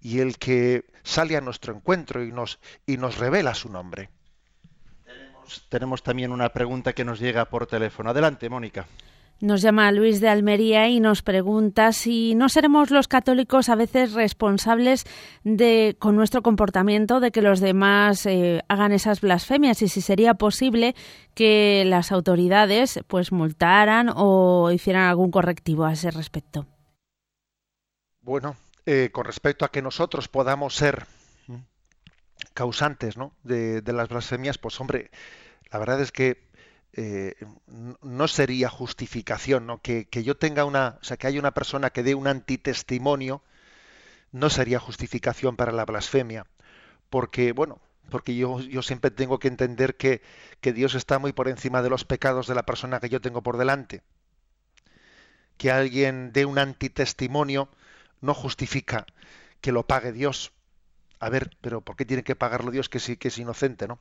y el que sale a nuestro encuentro y nos, y nos revela su nombre. Tenemos también una pregunta que nos llega por teléfono. Adelante, Mónica. Nos llama Luis de Almería y nos pregunta si no seremos los católicos a veces responsables de con nuestro comportamiento de que los demás eh, hagan esas blasfemias y si sería posible que las autoridades pues multaran o hicieran algún correctivo a ese respecto. Bueno, eh, con respecto a que nosotros podamos ser causantes ¿no? de, de las blasfemias, pues hombre, la verdad es que eh, no sería justificación, ¿no? Que, que, yo tenga una, o sea, que haya una persona que dé un antitestimonio, no sería justificación para la blasfemia, porque bueno, porque yo, yo siempre tengo que entender que, que, Dios está muy por encima de los pecados de la persona que yo tengo por delante. Que alguien dé un antitestimonio no justifica que lo pague Dios. A ver, pero ¿por qué tiene que pagarlo Dios que sí que es inocente, no?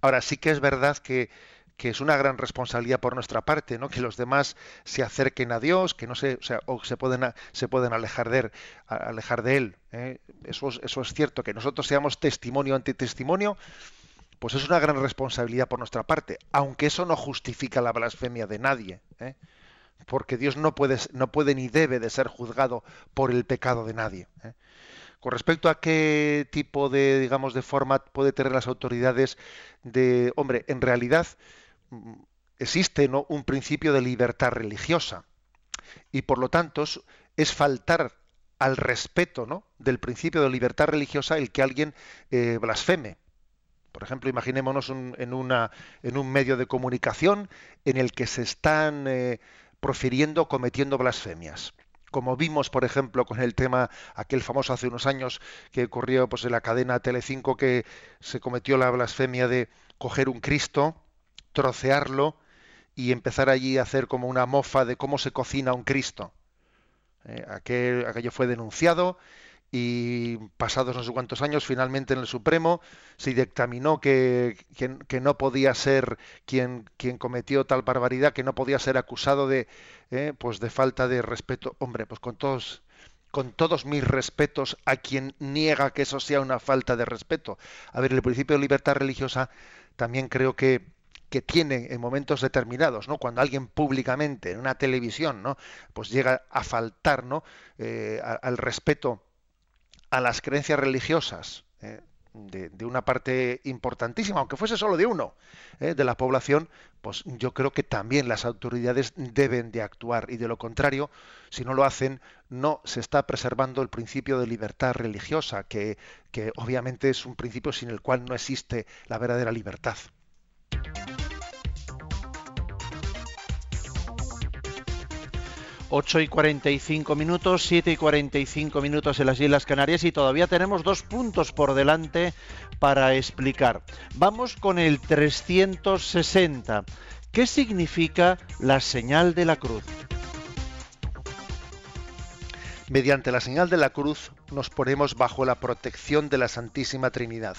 Ahora sí que es verdad que que es una gran responsabilidad por nuestra parte, ¿no? Que los demás se acerquen a Dios, que no se, o sea, o se pueden se pueden alejar de él, alejar de él. ¿eh? Eso, es, eso es cierto, que nosotros seamos testimonio ante testimonio, pues es una gran responsabilidad por nuestra parte, aunque eso no justifica la blasfemia de nadie, ¿eh? porque Dios no puede, no puede ni debe de ser juzgado por el pecado de nadie. ¿eh? Con respecto a qué tipo de, digamos, de forma puede tener las autoridades de, hombre, en realidad existe ¿no? un principio de libertad religiosa y por lo tanto es faltar al respeto ¿no? del principio de libertad religiosa el que alguien eh, blasfeme. Por ejemplo, imaginémonos en, una, en un medio de comunicación en el que se están eh, profiriendo, cometiendo blasfemias. Como vimos, por ejemplo, con el tema aquel famoso hace unos años que ocurrió pues, en la cadena Telecinco que se cometió la blasfemia de coger un Cristo, trocearlo y empezar allí a hacer como una mofa de cómo se cocina un Cristo. Eh, aquel, aquello fue denunciado y pasados no sé cuántos años, finalmente en el Supremo se dictaminó que, que- no podía ser quien, quien cometió tal barbaridad, que no podía ser acusado de, eh, pues de falta de respeto. Hombre, pues con todos, con todos mis respetos a quien niega que eso sea una falta de respeto. A ver, el principio de libertad religiosa también creo que que tiene en momentos determinados, ¿no? Cuando alguien públicamente en una televisión, ¿no? Pues llega a faltar. Eh, al respeto a las creencias religiosas eh, de, una parte importantísima, aunque fuese solo de uno, eh, de la población, pues yo creo que también las autoridades deben de actuar y de lo contrario, si no lo hacen, no se está preservando el principio de libertad religiosa, que obviamente es un principio sin el cual no existe la verdadera libertad. 8 y 45 minutos, 7 y 45 minutos en las Islas Canarias y todavía tenemos dos puntos por delante para explicar. Vamos con el 360. ¿Qué significa la señal de la cruz? Mediante la señal de la cruz nos ponemos bajo la protección de la Santísima Trinidad.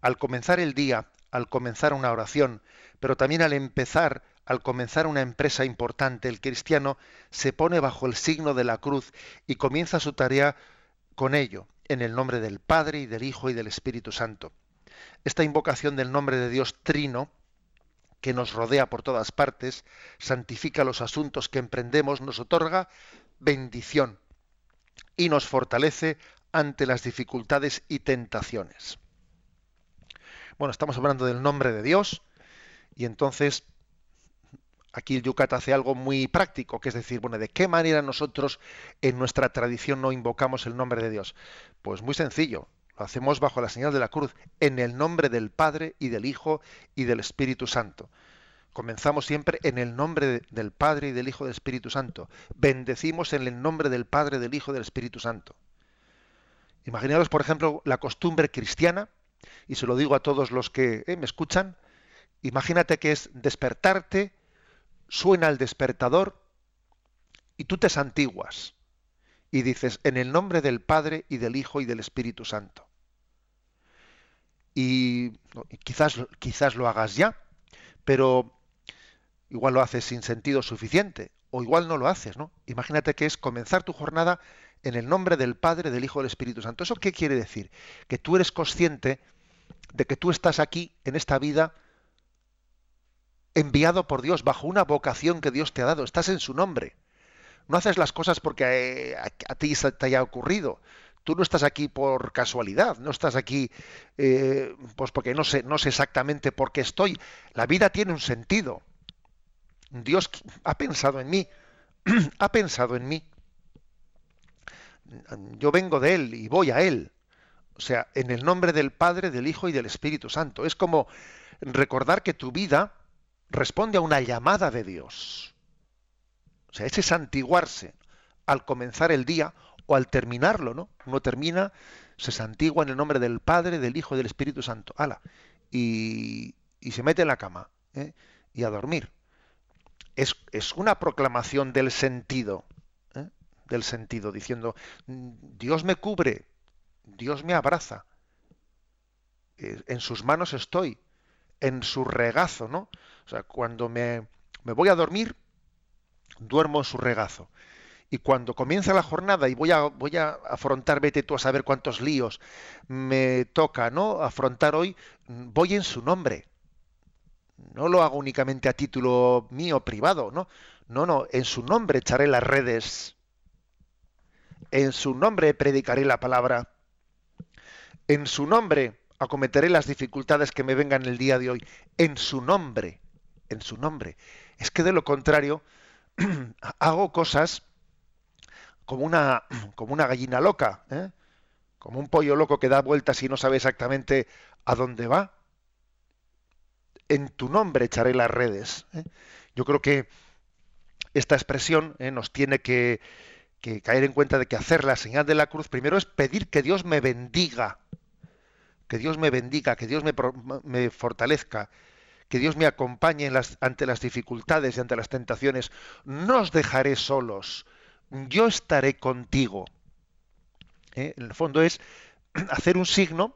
Al comenzar el día, al comenzar una oración, pero también al empezar, al comenzar una empresa importante, el cristiano se pone bajo el signo de la cruz y comienza su tarea con ello, en el nombre del Padre y del Hijo y del Espíritu Santo. Esta invocación del nombre de Dios Trino, que nos rodea por todas partes, santifica los asuntos que emprendemos, nos otorga bendición y nos fortalece ante las dificultades y tentaciones. Bueno, estamos hablando del nombre de Dios y entonces aquí el Yucat hace algo muy práctico, que es decir, bueno, ¿de qué manera nosotros en nuestra tradición no invocamos el nombre de Dios? Pues muy sencillo, lo hacemos bajo la señal de la cruz, en el nombre del Padre y del Hijo y del Espíritu Santo. Comenzamos siempre en el nombre de- del Padre y del Hijo y del Espíritu Santo. Bendecimos en el nombre del Padre, del Hijo y del Espíritu Santo. Imaginaos, por ejemplo, la costumbre cristiana, y se lo digo a todos los que eh, me escuchan, imagínate que es despertarte, suena el despertador y tú te santiguas y dices en el nombre del Padre y del Hijo y del Espíritu Santo. Y quizás, quizás lo hagas ya, pero igual lo haces sin sentido suficiente o igual no lo haces, ¿no? Imagínate que es comenzar tu jornada en el nombre del Padre, del Hijo y del Espíritu Santo. ¿Eso qué quiere decir? Que tú eres consciente de que tú estás aquí en esta vida enviado por Dios bajo una vocación que Dios te ha dado, estás en su nombre. No haces las cosas porque eh, a, ti se te haya ocurrido. Tú no estás aquí por casualidad, no estás aquí eh, pues porque no sé, no sé exactamente por qué estoy. La vida tiene un sentido. Dios ha pensado en mí, (clears throat) ha pensado en mí. Yo vengo de Él y voy a Él. O sea, en el nombre del Padre, del Hijo y del Espíritu Santo. Es como recordar que tu vida responde a una llamada de Dios. O sea, ese santiguarse al comenzar el día o al terminarlo, ¿no? Uno termina, se santigua en el nombre del Padre, del Hijo y del Espíritu Santo. ¡Hala! Y, se mete en la cama ¿eh? y a dormir. Es, es una proclamación del sentido, ¿eh? del sentido, diciendo, Dios me cubre, Dios me abraza, eh, en sus manos estoy, en su regazo, ¿no? O sea, cuando me, me voy a dormir, duermo en su regazo. Y cuando comienza la jornada y voy a, voy a afrontar, vete tú a saber cuántos líos me toca, ¿no? Afrontar hoy, voy en su nombre. No lo hago únicamente a título mío privado, ¿no? No, no, en su nombre echaré las redes. En su nombre predicaré la palabra. En su nombre acometeré las dificultades que me vengan el día de hoy. En su nombre. En su nombre. Es que de lo contrario, (clears throat) hago cosas como una, (clears throat) como una gallina loca, ¿eh? como un pollo loco que da vueltas y no sabe exactamente a dónde va. En tu nombre echaré las redes. ¿eh? Yo creo que esta expresión ¿eh? nos tiene que, que caer en cuenta de que hacer la señal de la cruz primero es pedir que Dios me bendiga, que Dios me bendiga, que Dios me, me fortalezca, que Dios me acompañe ante las dificultades y ante las tentaciones. No os dejaré solos, yo estaré contigo. ¿eh? En el fondo es (clears throat) hacer un signo,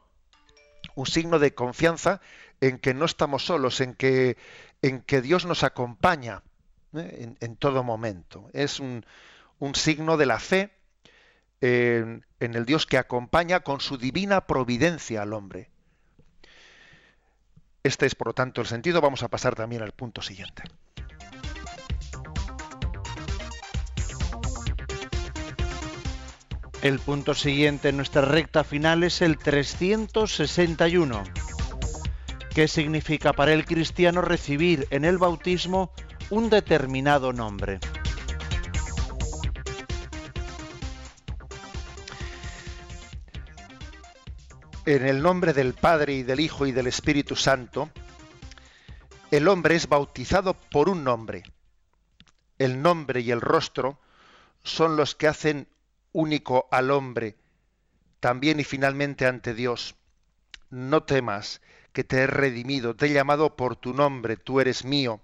un signo de confianza en que no estamos solos, en que, en que Dios nos acompaña ¿eh? en, todo momento. Es un, signo de la fe en el Dios que acompaña con su divina providencia al hombre. Este es, por lo tanto, el sentido. Vamos a pasar también al punto siguiente. El punto siguiente en nuestra recta final es el 361. ¿Qué significa para el cristiano recibir en el bautismo un determinado nombre? En el nombre del Padre y del Hijo y del Espíritu Santo, el hombre es bautizado por un nombre. El nombre y el rostro son los que hacen único al hombre, también y finalmente ante Dios. No temas, que te he redimido, te he llamado por tu nombre, tú eres mío.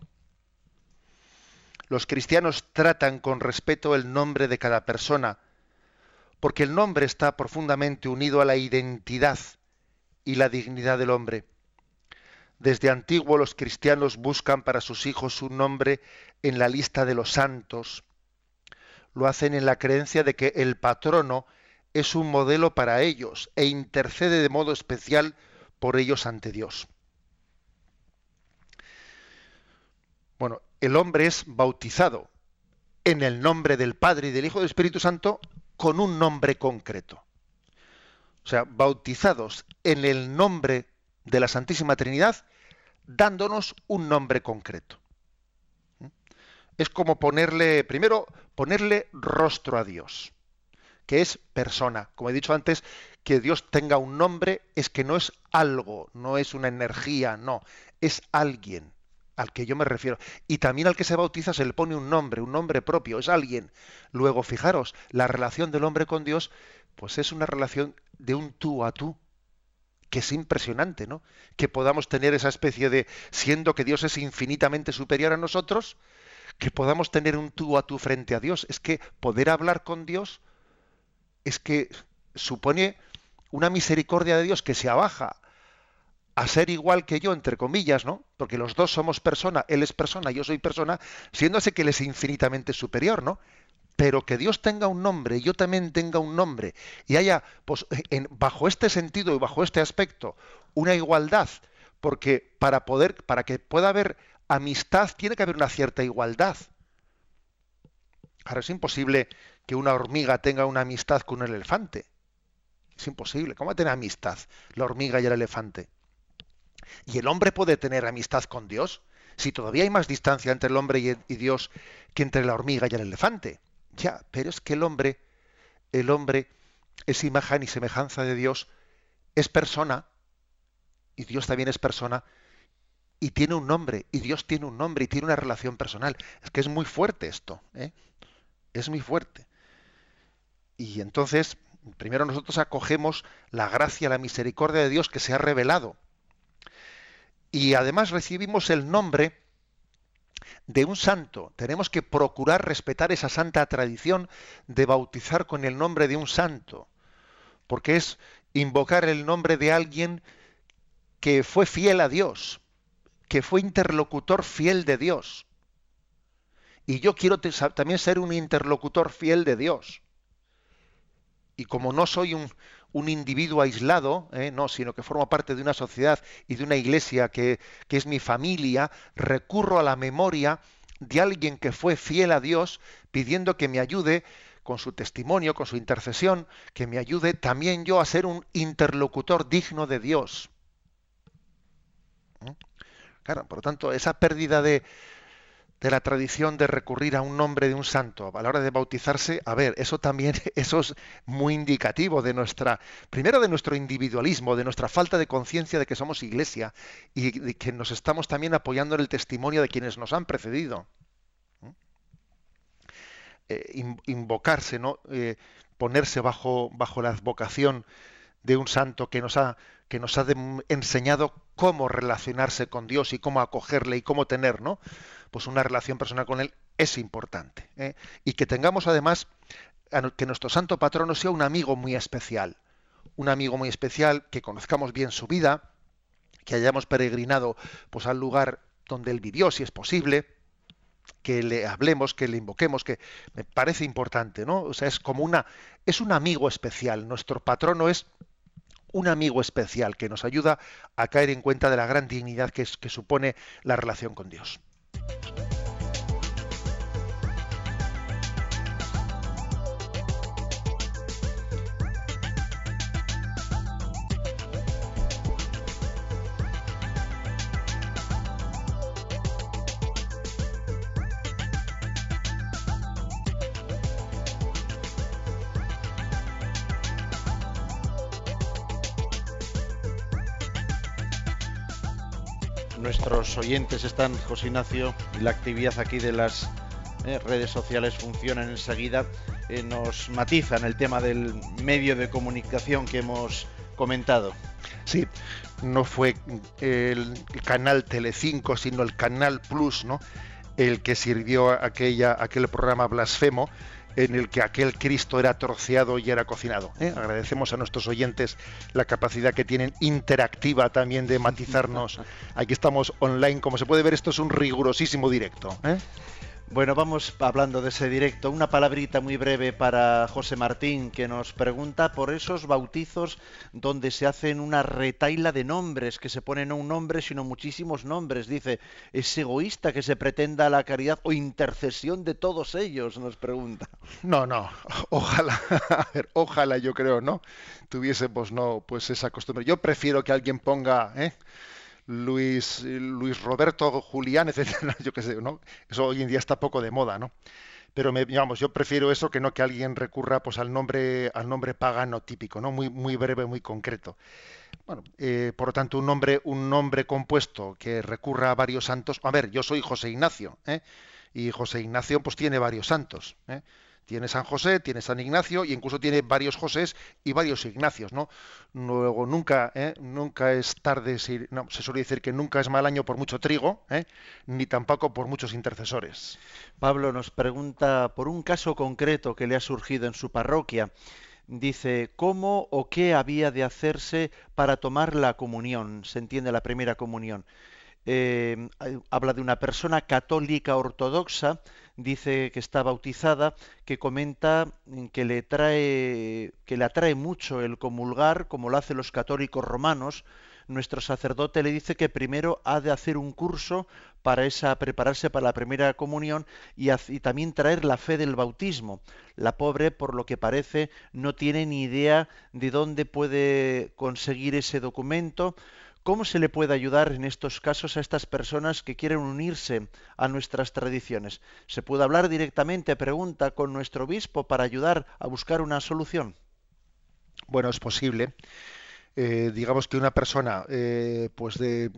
Los cristianos tratan con respeto el nombre de cada persona, porque el nombre está profundamente unido a la identidad y la dignidad del hombre. Desde antiguo los cristianos buscan para sus hijos un nombre en la lista de los santos. Lo hacen en la creencia de que el patrono es un modelo para ellos e intercede de modo especial por ellos ante Dios. Bueno, el hombre es bautizado en el nombre del Padre y del Hijo y del Espíritu Santo con un nombre concreto. O sea, bautizados en el nombre de la Santísima Trinidad, dándonos un nombre concreto. Es como ponerle, primero, ponerle rostro a Dios, que es persona. Como he dicho antes, que Dios tenga un nombre es que no es algo, no es una energía, no, es alguien al que yo me refiero. Y también al que se bautiza se le pone un nombre, un nombre propio, es alguien. Luego, fijaros, la relación del hombre con Dios, pues es una relación de un tú a tú, que es impresionante, ¿no? Que podamos tener esa especie de, siendo que Dios es infinitamente superior a nosotros, que podamos tener un tú a tú frente a Dios. Es que poder hablar con Dios es que supone una misericordia de Dios que se abaja a ser igual que yo, entre comillas, ¿no? Porque los dos somos persona, Él es persona, yo soy persona, siéndose que Él es infinitamente superior, ¿no? Pero que Dios tenga un nombre yo también tenga un nombre y haya, pues, en, bajo este sentido y bajo este aspecto, una igualdad, porque para poder, para que pueda haber amistad, tiene que haber una cierta igualdad. Ahora es imposible que una hormiga tenga una amistad con un elefante. Es imposible. ¿Cómo va a tener amistad la hormiga y el elefante? ¿Y el hombre puede tener amistad con Dios? Si todavía hay más distancia entre el hombre y, Dios que entre la hormiga y el elefante. Ya, pero es que el hombre, el hombre es imagen y semejanza de Dios, es persona, y Dios también es persona, y tiene un nombre, y Dios tiene un nombre, y tiene una relación personal. Es que es muy fuerte esto, ¿eh? es muy fuerte. Y entonces, primero nosotros acogemos la gracia, la misericordia de Dios que se ha revelado y además recibimos el nombre de un santo. Tenemos que procurar respetar esa santa tradición de bautizar con el nombre de un santo, porque es invocar el nombre de alguien que fue fiel a Dios, que fue interlocutor fiel de Dios. Y yo quiero también ser un interlocutor fiel de Dios. Y como no soy un, un individuo aislado, ¿eh? no, sino que forma parte de una sociedad y de una iglesia que, que es mi familia, recurro a la memoria de alguien que fue fiel a Dios, pidiendo que me ayude con su testimonio, con su intercesión, que me ayude también yo a ser un interlocutor digno de Dios. ¿Mm? Claro, por lo tanto, esa pérdida de, de la tradición de recurrir a un nombre de un santo a la hora de bautizarse, a ver, eso también (laughs) eso es muy indicativo de nuestra, primero de nuestro individualismo, de nuestra falta de conciencia de que somos iglesia y de que nos estamos también apoyando en el testimonio de quienes nos han precedido. Eh, invocarse, ¿no? Eh, ponerse bajo, bajo la advocación de un santo que nos ha, que nos ha enseñado cómo relacionarse con Dios y cómo acogerle y cómo tener, ¿no? pues una relación personal con Él es importante. ¿eh? Y que tengamos además que nuestro santo patrono sea un amigo muy especial, un amigo muy especial, que conozcamos bien su vida, que hayamos peregrinado pues al lugar donde él vivió, si es posible, que le hablemos, que le invoquemos, que me parece importante, ¿no? O sea, es como una, es un amigo especial. Nuestro patrono es un amigo especial que nos ayuda a caer en cuenta de la gran dignidad que, supone la relación con Dios. Oyentes están, José Ignacio, y la actividad aquí de las eh, redes sociales funciona enseguida. Eh, nos matizan el tema del medio de comunicación que hemos comentado. Sí, no fue el canal Telecinco, sino el canal Plus, ¿no? El que sirvió aquella, aquel programa blasfemo en el que aquel Cristo era troceado y era cocinado. ¿eh? Agradecemos a nuestros oyentes la capacidad que tienen interactiva también de matizarnos. (laughs) Aquí estamos online, como se puede ver, esto es un rigurosísimo directo. ¿eh? Bueno, vamos hablando de ese directo. Una palabrita muy breve para José Martín, que nos pregunta por esos bautizos donde se hacen una retaila de nombres, que se ponen no un nombre, sino muchísimos nombres. Dice, ¿es egoísta que se pretenda la caridad o intercesión de todos ellos? Nos pregunta. No, no, (laughs) ojalá, (laughs) a ver, ojalá yo creo, ¿no? Tuviésemos, no, pues esa costumbre. Yo prefiero que alguien ponga, ¿eh? Luis, Luis Roberto Julián, (laughs) etcétera, yo qué sé, ¿no? Eso hoy en día está poco de moda, ¿no? Pero yo prefiero eso que no que alguien recurra pues al nombre, al nombre pagano típico, ¿no? Muy, muy breve, muy concreto. Bueno, eh, por lo tanto, un nombre, un nombre compuesto que recurra a varios santos. A ver, yo soy José Ignacio, ¿eh? y José Ignacio pues tiene varios santos. ¿eh? Tiene San José, tiene San Ignacio y incluso tiene varios Josés y varios Ignacios, ¿no? Luego nunca, ¿eh? nunca es tarde, si, no, se suele decir que nunca es mal año por mucho trigo, ¿eh? ni tampoco por muchos intercesores. Pablo nos pregunta por un caso concreto que le ha surgido en su parroquia. Dice, ¿cómo o qué había de hacerse para tomar la comunión? Se entiende la primera comunión. Eh, habla de una persona católica ortodoxa dice que está bautizada, que comenta que le trae que le atrae mucho el comulgar, como lo hacen los católicos romanos. Nuestro sacerdote le dice que primero ha de hacer un curso para esa prepararse para la primera comunión y también traer la fe del bautismo. La pobre, por lo que parece, no tiene ni idea de dónde puede conseguir ese documento ¿Cómo se le puede ayudar en estos casos a estas personas que quieren unirse a nuestras tradiciones? ¿Se puede hablar directamente, pregunta, con nuestro obispo para ayudar a buscar una solución? Bueno, es posible. Eh, digamos que una persona eh, pues de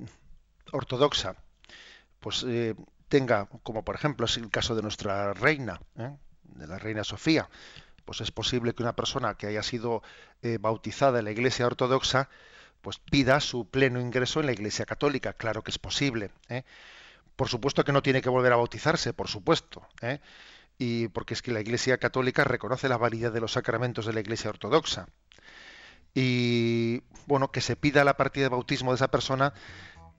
ortodoxa pues eh, tenga, como por ejemplo es el caso de nuestra reina, de la reina Sofía, pues es posible que una persona que haya sido bautizada en la iglesia ortodoxa pues pida su pleno ingreso en la Iglesia Católica. Claro que es posible. ¿eh? Por supuesto que no tiene que volver a bautizarse, por supuesto. ¿eh? Y porque es que la Iglesia Católica reconoce la validez de los sacramentos de la Iglesia Ortodoxa. Y bueno, que se pida la partida de bautismo de esa persona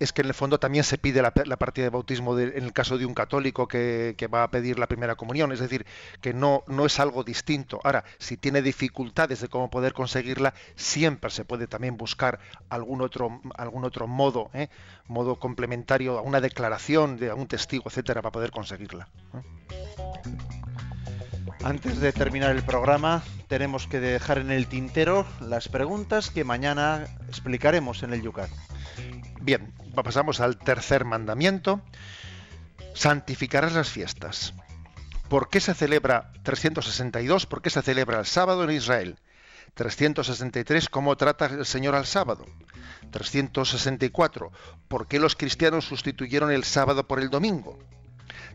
es que en el fondo también se pide la, partida de bautismo en el caso de un católico que, va a pedir la primera comunión, es decir, que no, no es algo distinto. Ahora, si tiene dificultades de cómo poder conseguirla, siempre se puede también buscar algún otro, algún otro modo, ¿eh? modo complementario a una declaración de un testigo, etcétera, para poder conseguirla. Antes de terminar el programa, tenemos que dejar en el tintero las preguntas que mañana explicaremos en el Yucat. Bien, pasamos al tercer mandamiento. Santificarás las fiestas. ¿Por qué se celebra 362? ¿Por qué se celebra el sábado en Israel? 363, ¿cómo trata el Señor al sábado? 364, ¿por qué los cristianos sustituyeron el sábado por el domingo?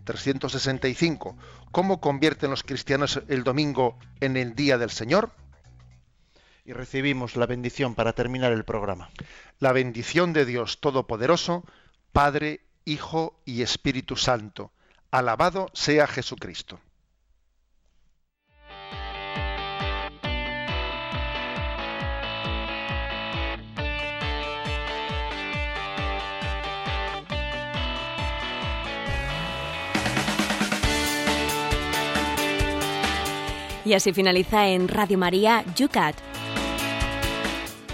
365, ¿cómo convierten los cristianos el domingo en el día del Señor? y recibimos la bendición para terminar el programa. La bendición de Dios Todopoderoso, Padre, Hijo y Espíritu Santo. Alabado sea Jesucristo. Y así finaliza en Radio María Yucat